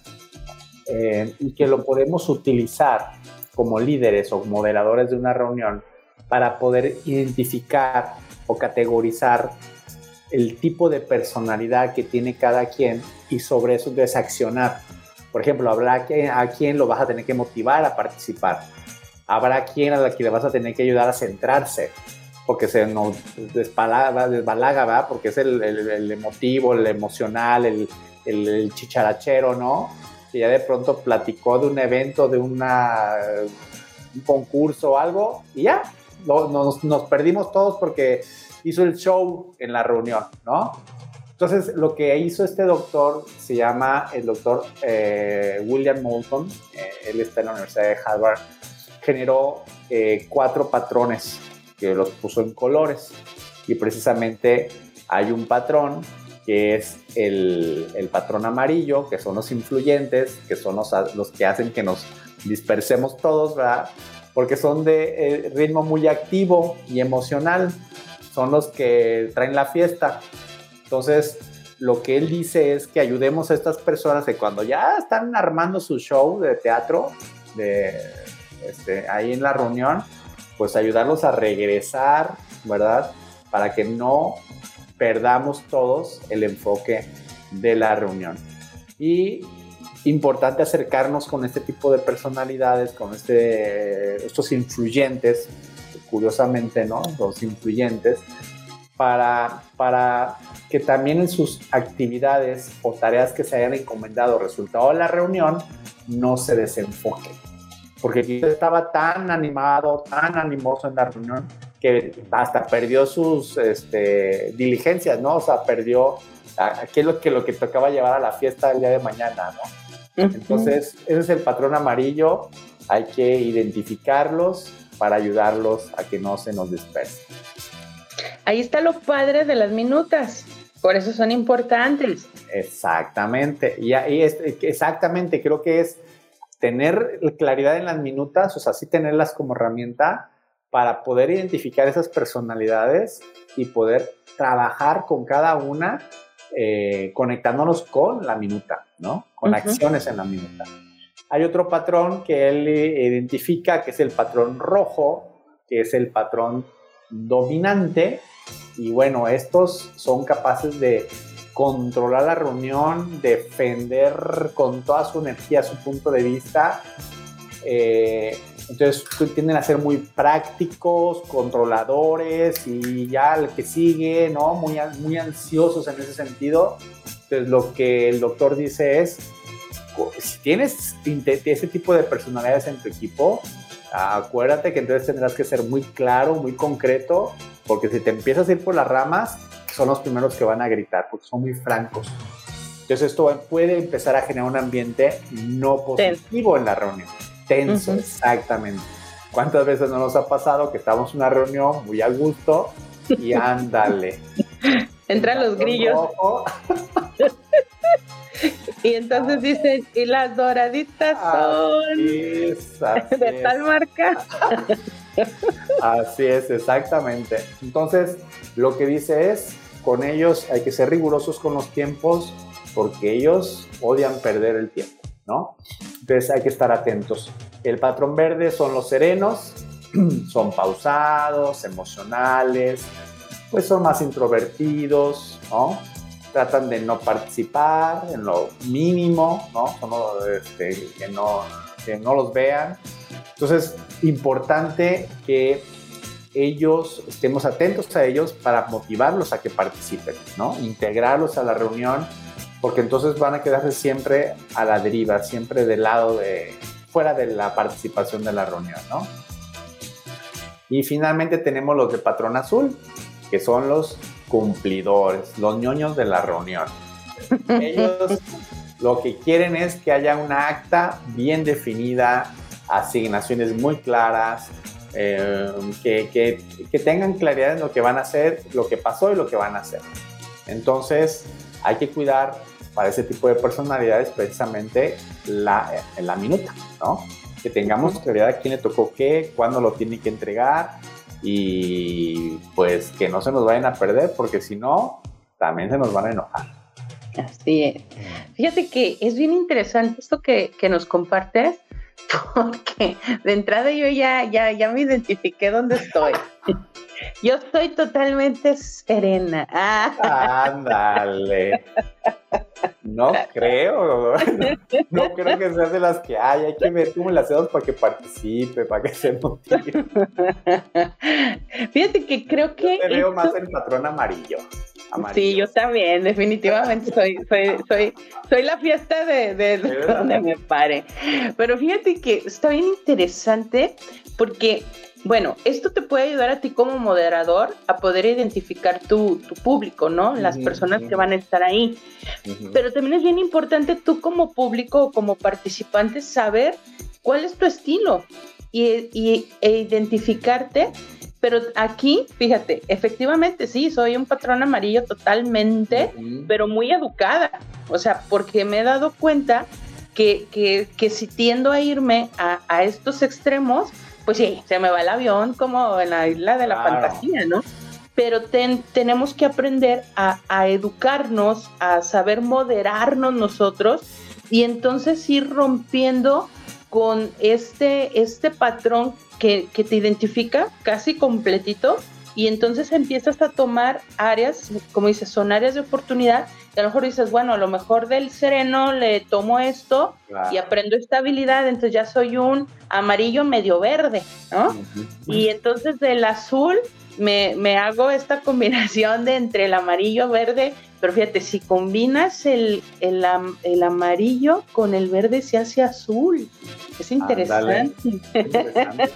C: eh, y que lo podemos utilizar como líderes o moderadores de una reunión para poder identificar o categorizar el tipo de personalidad que tiene cada quien y sobre eso desaccionar. Por ejemplo, habrá a quien lo vas a tener que motivar a participar habrá quien a la que le vas a tener que ayudar a centrarse, porque se nos desbalaga, desbalaga ¿verdad? Porque es el, emotivo, el emocional, el, el, chicharachero, ¿no? Que ya de pronto platicó de un evento, de un concurso o algo, y ya, nos, nos perdimos todos porque hizo el show en la reunión, ¿no? Entonces, lo que hizo este doctor se llama el doctor eh, William Moulton, eh, él está en la Universidad de Harvard, generó eh, cuatro patrones que los puso en colores y precisamente hay un patrón que es el, el patrón amarillo, que son los influyentes, que son los, los, que hacen que nos dispersemos todos, ¿verdad? Porque son de eh, ritmo muy activo y emocional, son los que traen la fiesta. Entonces, lo que él dice es que ayudemos a estas personas que cuando ya están armando su show de teatro, de, este, ahí en la reunión, pues ayudarlos a regresar, ¿verdad? Para que no perdamos todos el enfoque de la reunión. Y importante acercarnos con este tipo de personalidades, con este, estos influyentes, curiosamente, ¿no? Los influyentes, para, para que también en sus actividades o tareas que se hayan encomendado resultado de la reunión no se desenfoquen. Porque estaba tan animado, tan animoso en la reunión que hasta perdió sus este, diligencias, ¿no? O sea, perdió aquello que lo que tocaba llevar a la fiesta el día de mañana, ¿no? Entonces, ese es el patrón amarillo, hay que identificarlos para ayudarlos a que no se nos dispersen.
D: Ahí está lo padre de las minutas, por eso son importantes.
C: Exactamente, y ahí es, exactamente, creo que es tener claridad en las minutas, o sea, sí tenerlas como herramienta para poder identificar esas personalidades y poder trabajar con cada una, eh, conectándonos con la minuta, ¿no? Con acciones en la minuta. Hay otro patrón que él identifica, que es el patrón rojo, que es el patrón dominante. Y bueno, estos son capaces de controlar la reunión, defender con toda su energía su punto de vista. Eh, entonces tienden a ser muy prácticos, controladores y ya el que sigue, ¿no? Muy, muy ansiosos en ese sentido. Entonces lo que el doctor dice es, si tienes ese tipo de personalidades en tu equipo, acuérdate que entonces tendrás que ser muy claro, muy concreto, porque si te empiezas a ir por las ramas, son los primeros que van a gritar, porque son muy francos. Entonces esto puede empezar a generar un ambiente no positivo en la reunión. Tenso, exactamente. ¿Cuántas veces no nos ha pasado que estamos en una reunión muy a gusto y ándale?
D: Entran los grillos. y entonces dicen, y las doraditas son de tal marca.
C: Así es, exactamente. Entonces, lo que dice es, con ellos hay que ser rigurosos con los tiempos porque ellos odian perder el tiempo, ¿no? Entonces hay que estar atentos. El patrón verde son los serenos, son pausados, emocionales, pues son más introvertidos, ¿no? Tratan de no participar en lo mínimo, ¿no? Este, que, no, que no los vean. Entonces, importante que ellos estemos atentos a ellos para motivarlos a que participen, ¿no? Integrarlos a la reunión, porque entonces van a quedarse siempre a la deriva, siempre del lado de, fuera de la participación de la reunión, ¿no? Y finalmente tenemos los de patrón azul, que son los cumplidores, los ñoños de la reunión. Ellos lo que quieren es que haya una acta bien definida, asignaciones muy claras, eh, que, tengan claridad en lo que van a hacer, lo que pasó y lo que van a hacer. Entonces, hay que cuidar para ese tipo de personalidades precisamente la, la minuta, ¿no? Que tengamos claridad a quién le tocó qué, cuándo lo tiene que entregar y pues que no se nos vayan a perder porque si no, también se nos van a enojar.
D: Así es. Fíjate que es bien interesante esto que, que nos compartes porque de entrada yo ya, ya, ya me identifiqué dónde estoy. Yo estoy totalmente serena.
C: Ándale. No creo, no, creo que sea de las que hay, hay que ver cómo le hacemos para que participe, para que se motive.
D: Fíjate que creo que...
C: Yo te veo más el patrón amarillo.
D: Sí, yo también, definitivamente soy, soy, soy, soy la fiesta de, de, donde me pare. Pero fíjate que está bien interesante porque bueno, esto te puede ayudar a ti como moderador a poder identificar tu, público, ¿no? Las personas que van a estar ahí. Pero también es bien importante tú como público o como participante saber cuál es tu estilo y, e identificarte. Pero aquí, fíjate, efectivamente sí, soy un patrón amarillo totalmente, pero muy educada. O sea, porque me he dado cuenta que, que, si tiendo a irme a, a estos extremos, pues sí, se me va el avión como en la isla de la fantasía, ¿no? Pero tenemos que aprender a, educarnos, a saber moderarnos nosotros y entonces ir rompiendo con este, este patrón que, te identifica casi completito y entonces empiezas a tomar áreas, como dices, son áreas de oportunidad, y a lo mejor dices, bueno, a lo mejor del sereno le tomo esto y aprendo estabilidad, entonces ya soy un amarillo medio verde, ¿no? Y entonces del azul me, me, hago esta combinación de entre el amarillo verde, pero fíjate, si combinas el, el, el amarillo con el verde se hace azul. Es interesante.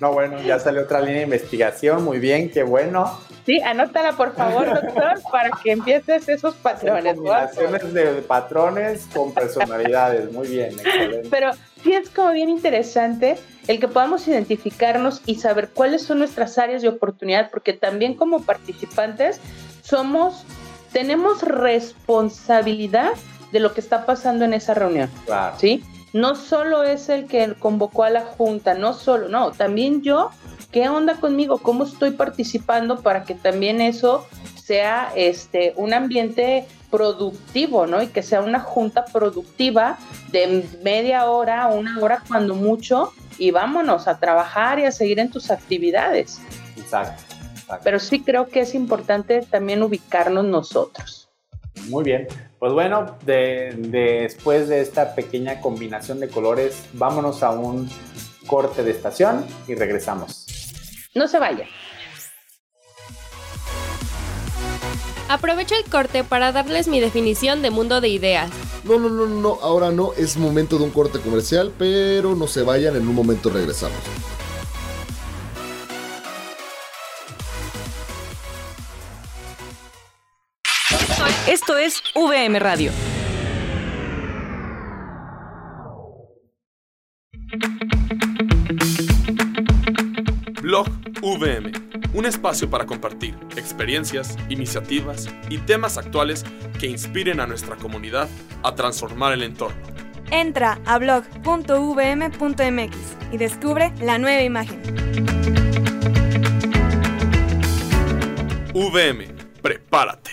C: No, bueno, ya salió otra línea de investigación, muy bien, qué bueno.
D: Sí, anótala por favor, doctor, para que empieces esos patrones.
C: Combinaciones de patrones con personalidades, muy bien, excelente.
D: Pero sí es como bien interesante el que podamos identificarnos y saber cuáles son nuestras áreas de oportunidad, porque también como participantes somos, tenemos responsabilidad de lo que está pasando en esa reunión.
C: Claro.
D: ¿Sí? No solo es el que convocó a la junta, no solo, no, también yo, ¿qué onda conmigo? ¿Cómo estoy participando para que también eso sea este un ambiente productivo, ¿no? Y que sea una junta productiva de media hora, una hora cuando mucho, y vámonos a trabajar y a seguir en tus actividades.
C: Exacto.
D: Pero sí creo que es importante también ubicarnos nosotros.
C: Muy bien. Pues bueno, de, después de esta pequeña combinación de colores, vámonos a un corte de estación y regresamos.
D: No se vaya.
E: Aprovecho el corte para darles mi definición de mundo de ideas.
B: No, no, no, no, ahora no, es momento de un corte comercial, pero no se vayan, en un momento regresamos.
A: Esto es VM Radio.
J: Blog VM, un espacio para compartir experiencias, iniciativas y temas actuales que inspiren a nuestra comunidad a transformar el entorno.
K: Entra a blog.vm.mx y descubre la nueva imagen.
J: VM, prepárate.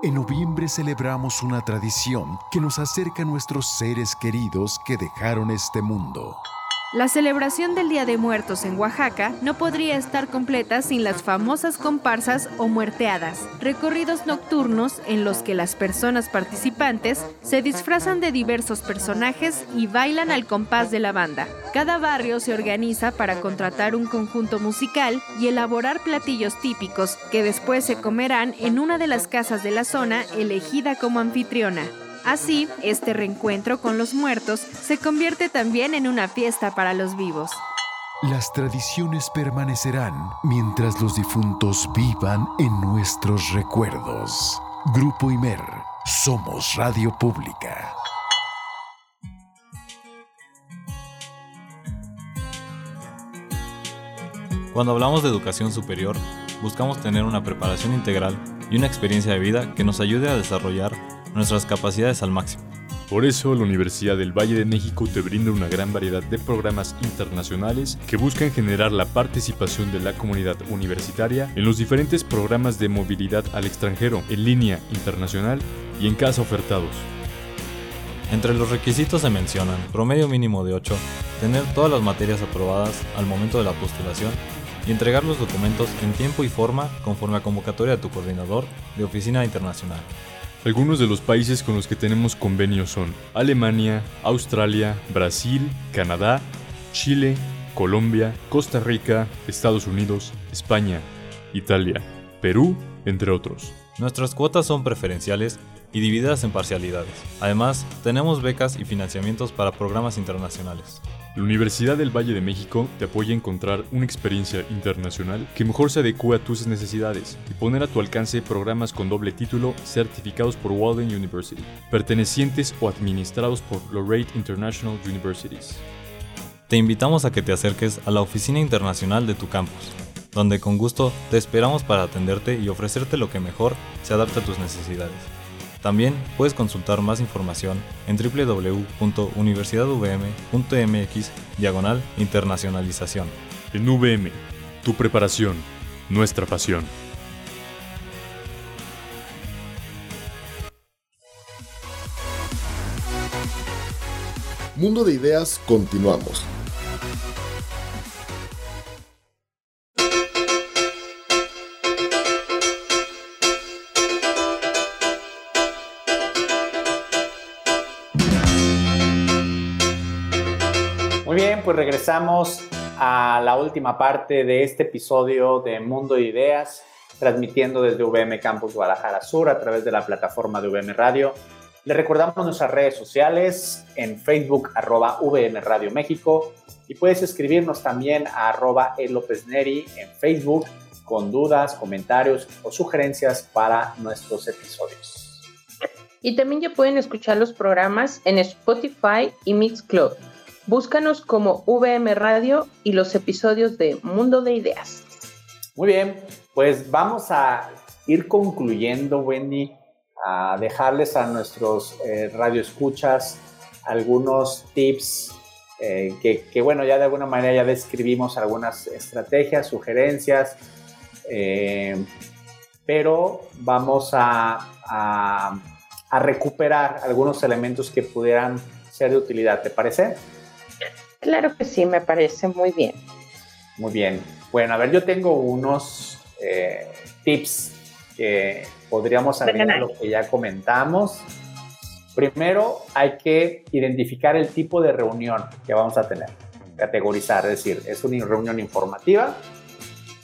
H: En noviembre celebramos una tradición que nos acerca a nuestros seres queridos que dejaron este mundo.
I: La celebración del Día de Muertos en Oaxaca no podría estar completa sin las famosas comparsas o muerteadas, recorridos nocturnos en los que las personas participantes se disfrazan de diversos personajes y bailan al compás de la banda. Cada barrio se organiza para contratar un conjunto musical y elaborar platillos típicos que después se comerán en una de las casas de la zona elegida como anfitriona. Así, este reencuentro con los muertos se convierte también en una fiesta para los vivos.
H: Las tradiciones permanecerán mientras los difuntos vivan en nuestros recuerdos. Grupo Imer, somos radio pública.
M: Cuando hablamos de educación superior, buscamos tener una preparación integral y una experiencia de vida que nos ayude a desarrollar nuestras capacidades al máximo.
N: Por eso, la Universidad del Valle de México te brinda una gran variedad de programas internacionales que buscan generar la participación de la comunidad universitaria en los diferentes programas de movilidad al extranjero, en línea, internacional y en casa ofertados.
M: Entre los requisitos se mencionan promedio mínimo de 8, tener todas las materias aprobadas al momento de la postulación y entregar los documentos en tiempo y forma conforme a convocatoria de tu coordinador de oficina internacional.
N: Algunos de los países con los que tenemos convenios son Alemania, Australia, Brasil, Canadá, Chile, Colombia, Costa Rica, Estados Unidos, España, Italia, Perú, entre otros.
M: Nuestras cuotas son preferenciales y divididas en parcialidades. Además, tenemos becas y financiamientos para programas internacionales.
N: La Universidad del Valle de México te apoya a encontrar una experiencia internacional que mejor se adecue a tus necesidades y poner a tu alcance programas con doble título certificados por Walden University, pertenecientes o administrados por Lorraine International Universities.
M: Te invitamos a que te acerques a la oficina internacional de tu campus, donde con gusto te esperamos para atenderte y ofrecerte lo que mejor se adapte a tus necesidades. También puedes consultar más información en www.universidadvm.mx diagonal internacionalización.
N: En VM, tu preparación, nuestra pasión.
B: Mundo de Ideas, continuamos.
C: Pues regresamos a la última parte de este episodio de Mundo de Ideas, transmitiendo desde VM Campus Guadalajara Sur a través de la plataforma de VM Radio. Les recordamos nuestras redes sociales en Facebook, arroba VM Radio México, y puedes escribirnos también a arroba en Facebook con dudas, comentarios o sugerencias para nuestros episodios.
D: Y también ya pueden escuchar los programas en Spotify y Mixcloud. Búscanos como VM Radio y los episodios de Mundo de Ideas.
C: Muy bien, pues vamos a ir concluyendo, Wendy, a dejarles a nuestros eh, radioescuchas algunos tips eh, que, bueno, ya de alguna manera ya describimos algunas estrategias, sugerencias, eh, pero vamos a, a, a recuperar algunos elementos que pudieran ser de utilidad, ¿te parece?
D: Claro que sí, me parece muy bien.
C: Muy bien. Bueno, a ver, yo tengo unos eh, tips que podríamos agregar a lo que ya comentamos. Primero, hay que identificar el tipo de reunión que vamos a tener, categorizar, es decir, es una reunión informativa,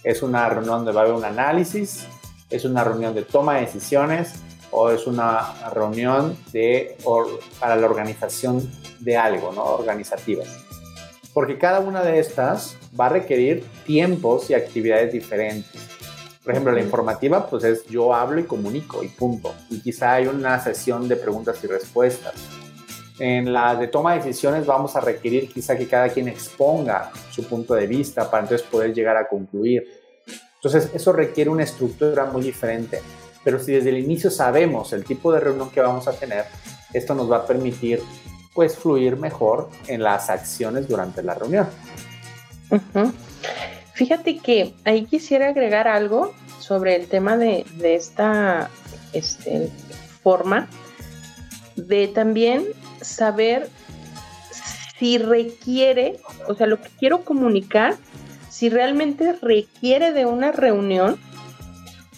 C: es una reunión donde va a haber un análisis, es una reunión de toma de decisiones o es una reunión de, or, para la organización de algo, ¿no? Organizativas porque cada una de estas va a requerir tiempos y actividades diferentes. Por ejemplo, la informativa, pues es yo hablo y comunico y punto. Y quizá hay una sesión de preguntas y respuestas. En la de toma de decisiones vamos a requerir quizá que cada quien exponga su punto de vista para entonces poder llegar a concluir. Entonces, eso requiere una estructura muy diferente. Pero si desde el inicio sabemos el tipo de reunión que vamos a tener, esto nos va a permitir pues fluir mejor en las acciones durante la reunión.
D: Fíjate que ahí quisiera agregar algo sobre el tema de, de esta este, forma de también saber si requiere, o sea, lo que quiero comunicar, si realmente requiere de una reunión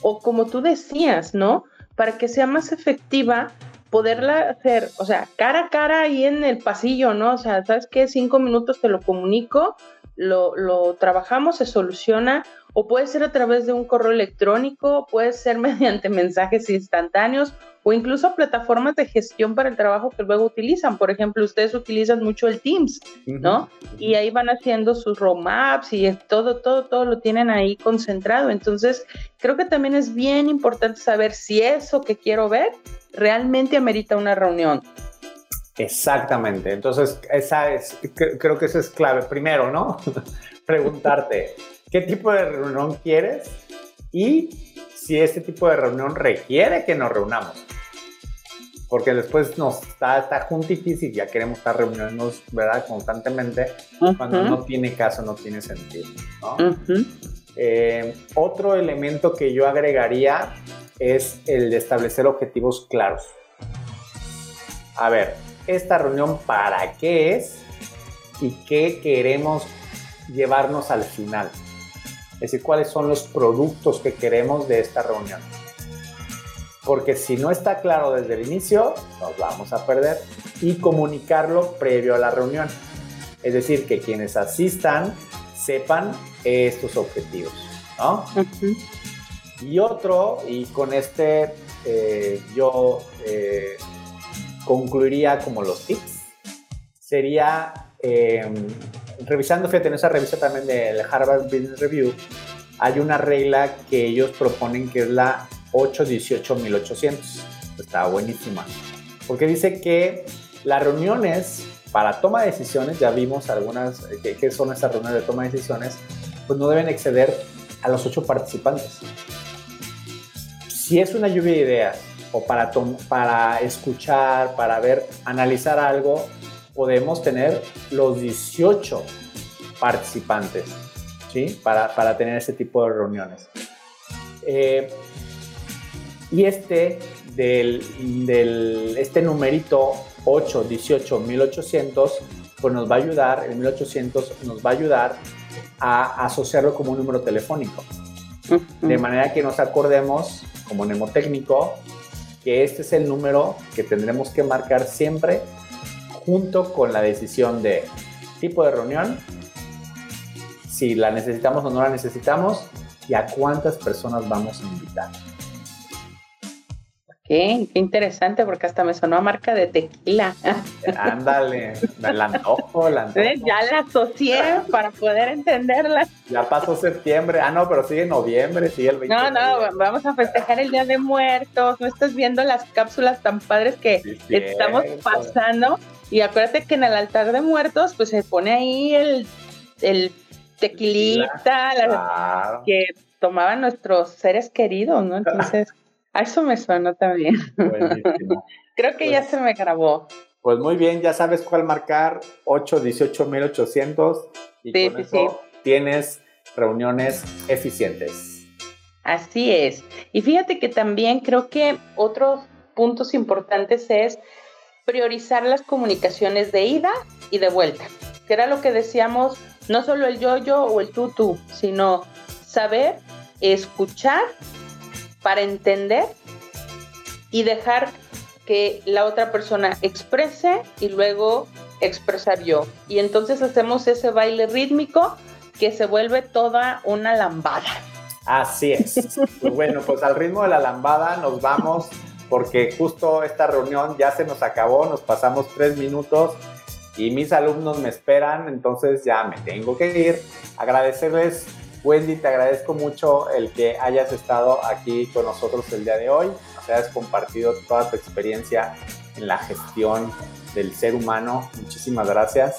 D: o como tú decías, ¿no? Para que sea más efectiva, poderla hacer, o sea, cara a cara ahí en el pasillo, ¿no? O sea, ¿sabes qué? Cinco minutos te lo comunico, lo, lo, trabajamos, se soluciona, o puede ser a través de un correo electrónico, puede ser mediante mensajes instantáneos, o incluso plataformas de gestión para el trabajo que luego utilizan. Por ejemplo, ustedes utilizan mucho el Teams, ¿no? Y ahí van haciendo sus roadmaps y todo, todo, todo lo tienen ahí concentrado. Entonces, creo que también es bien importante saber si eso que quiero ver realmente amerita una reunión.
C: Exactamente. Entonces, esa es, creo que eso es clave. Primero, ¿no? Preguntarte, ¿qué tipo de reunión quieres? Y si este tipo de reunión requiere que nos reunamos porque después nos está, está juntitis y ya queremos estar reuniéndonos, ¿verdad? Constantemente, uh -huh. cuando no tiene caso, no tiene sentido, ¿no? Uh -huh. eh, otro elemento que yo agregaría es el de establecer objetivos claros. A ver, esta reunión, ¿para qué es? Y qué queremos llevarnos al final. Es decir, cuáles son los productos que queremos de esta reunión porque si no está claro desde el inicio, nos vamos a perder y comunicarlo previo a la reunión. Es decir, que quienes asistan sepan estos objetivos, ¿no? Uh -huh. Y otro, y con este eh, yo eh, concluiría como los tips, sería eh, revisando, fíjate, en esa revista también del Harvard Business Review, hay una regla que ellos proponen que es la 818-1800. Está buenísima. Porque dice que las reuniones para toma de decisiones, ya vimos algunas, eh, ¿qué, son esas reuniones de toma de decisiones? Pues no deben exceder a los ocho participantes. Si es una lluvia de ideas o para, para escuchar, para ver, analizar algo, podemos tener los 18 participantes, ¿sí? Para, para tener ese tipo de reuniones. Eh, y este, del, del, este numerito 8, 18, 1800, pues nos va a ayudar, el 1800 nos va a ayudar a asociarlo como un número telefónico. De manera que nos acordemos, como mnemotécnico, que este es el número que tendremos que marcar siempre junto con la decisión de tipo de reunión, si la necesitamos o no la necesitamos y a cuántas personas vamos a invitar.
D: Qué, qué interesante, porque hasta me sonó a marca de tequila.
C: Ándale, la antojo, la antojo.
D: Ya la asocié para poder entenderla.
C: Ya pasó septiembre, ah, no, pero sigue noviembre, sigue el 20
D: No, no, vamos a festejar el Día de Muertos, no estás viendo las cápsulas tan padres que estamos pasando. Y acuérdate que en el altar de muertos, pues se pone ahí el, el tequilita, que tomaban nuestros seres queridos, ¿no? Entonces... A eso me suena también. Creo que ya pues se me grabó.
C: Pues muy bien, ya sabes cuál marcar, 8, 18, 1800 y sí, con eso tienes reuniones eficientes.
D: Así es. Y fíjate que también creo que otros puntos importantes es priorizar las comunicaciones de ida y de vuelta, que era lo que decíamos, no solo el yo-yo o el tú-tú, sino saber escuchar para entender y dejar que la otra persona exprese y luego expresar yo. Y entonces hacemos ese baile rítmico que se vuelve toda una lambada.
C: Así es. bueno, pues al ritmo de la lambada nos vamos porque justo esta reunión ya se nos acabó, nos pasamos tres minutos y mis alumnos me esperan, entonces ya me tengo que ir. Agradecerles Wendy, te agradezco mucho el que hayas estado aquí con nosotros el día de hoy, nos hayas compartido toda tu experiencia en la gestión del ser humano. Muchísimas gracias.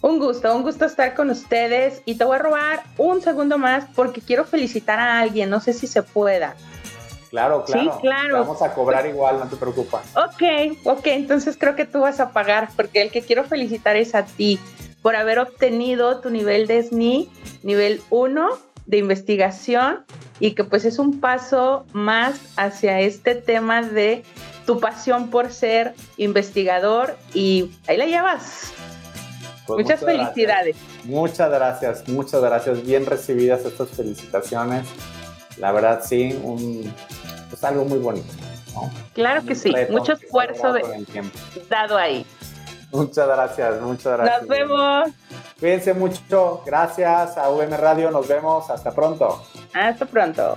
D: Un gusto, un gusto estar con ustedes y te voy a robar un segundo más porque quiero felicitar a alguien, no sé si se pueda.
C: Claro, claro.
D: Sí, claro.
C: Vamos a cobrar igual, no te preocupes.
D: Ok, ok, entonces creo que tú vas a pagar porque el que quiero felicitar es a ti por haber obtenido tu nivel de SNI, nivel 1 de investigación y que pues es un paso más hacia este tema de tu pasión por ser investigador y ahí la llevas. Pues muchas, felicidades.
C: Muchas gracias, muchas gracias. Bien recibidas estas felicitaciones. La verdad, sí, un, es algo muy bonito.
D: Claro que sí, mucho esfuerzo dado ahí.
C: Muchas gracias, muchas gracias.
D: Nos vemos.
C: Cuídense mucho. Gracias a VM Radio. Nos vemos. Hasta pronto.
D: Hasta pronto.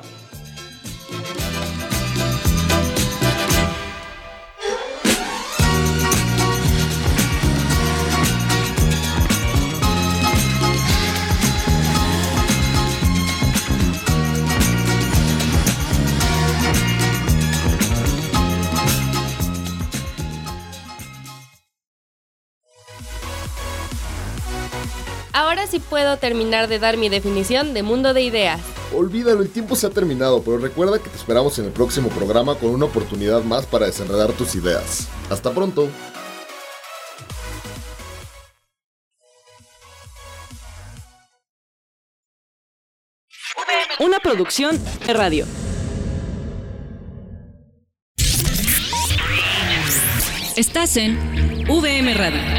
O: Ahora sí puedo terminar de dar mi definición de mundo de ideas.
B: Olvídalo, el tiempo se ha terminado, pero recuerda que te esperamos en el próximo programa con una oportunidad más para desenredar tus ideas. Hasta pronto.
A: Una producción de radio. Estás en VM Radio.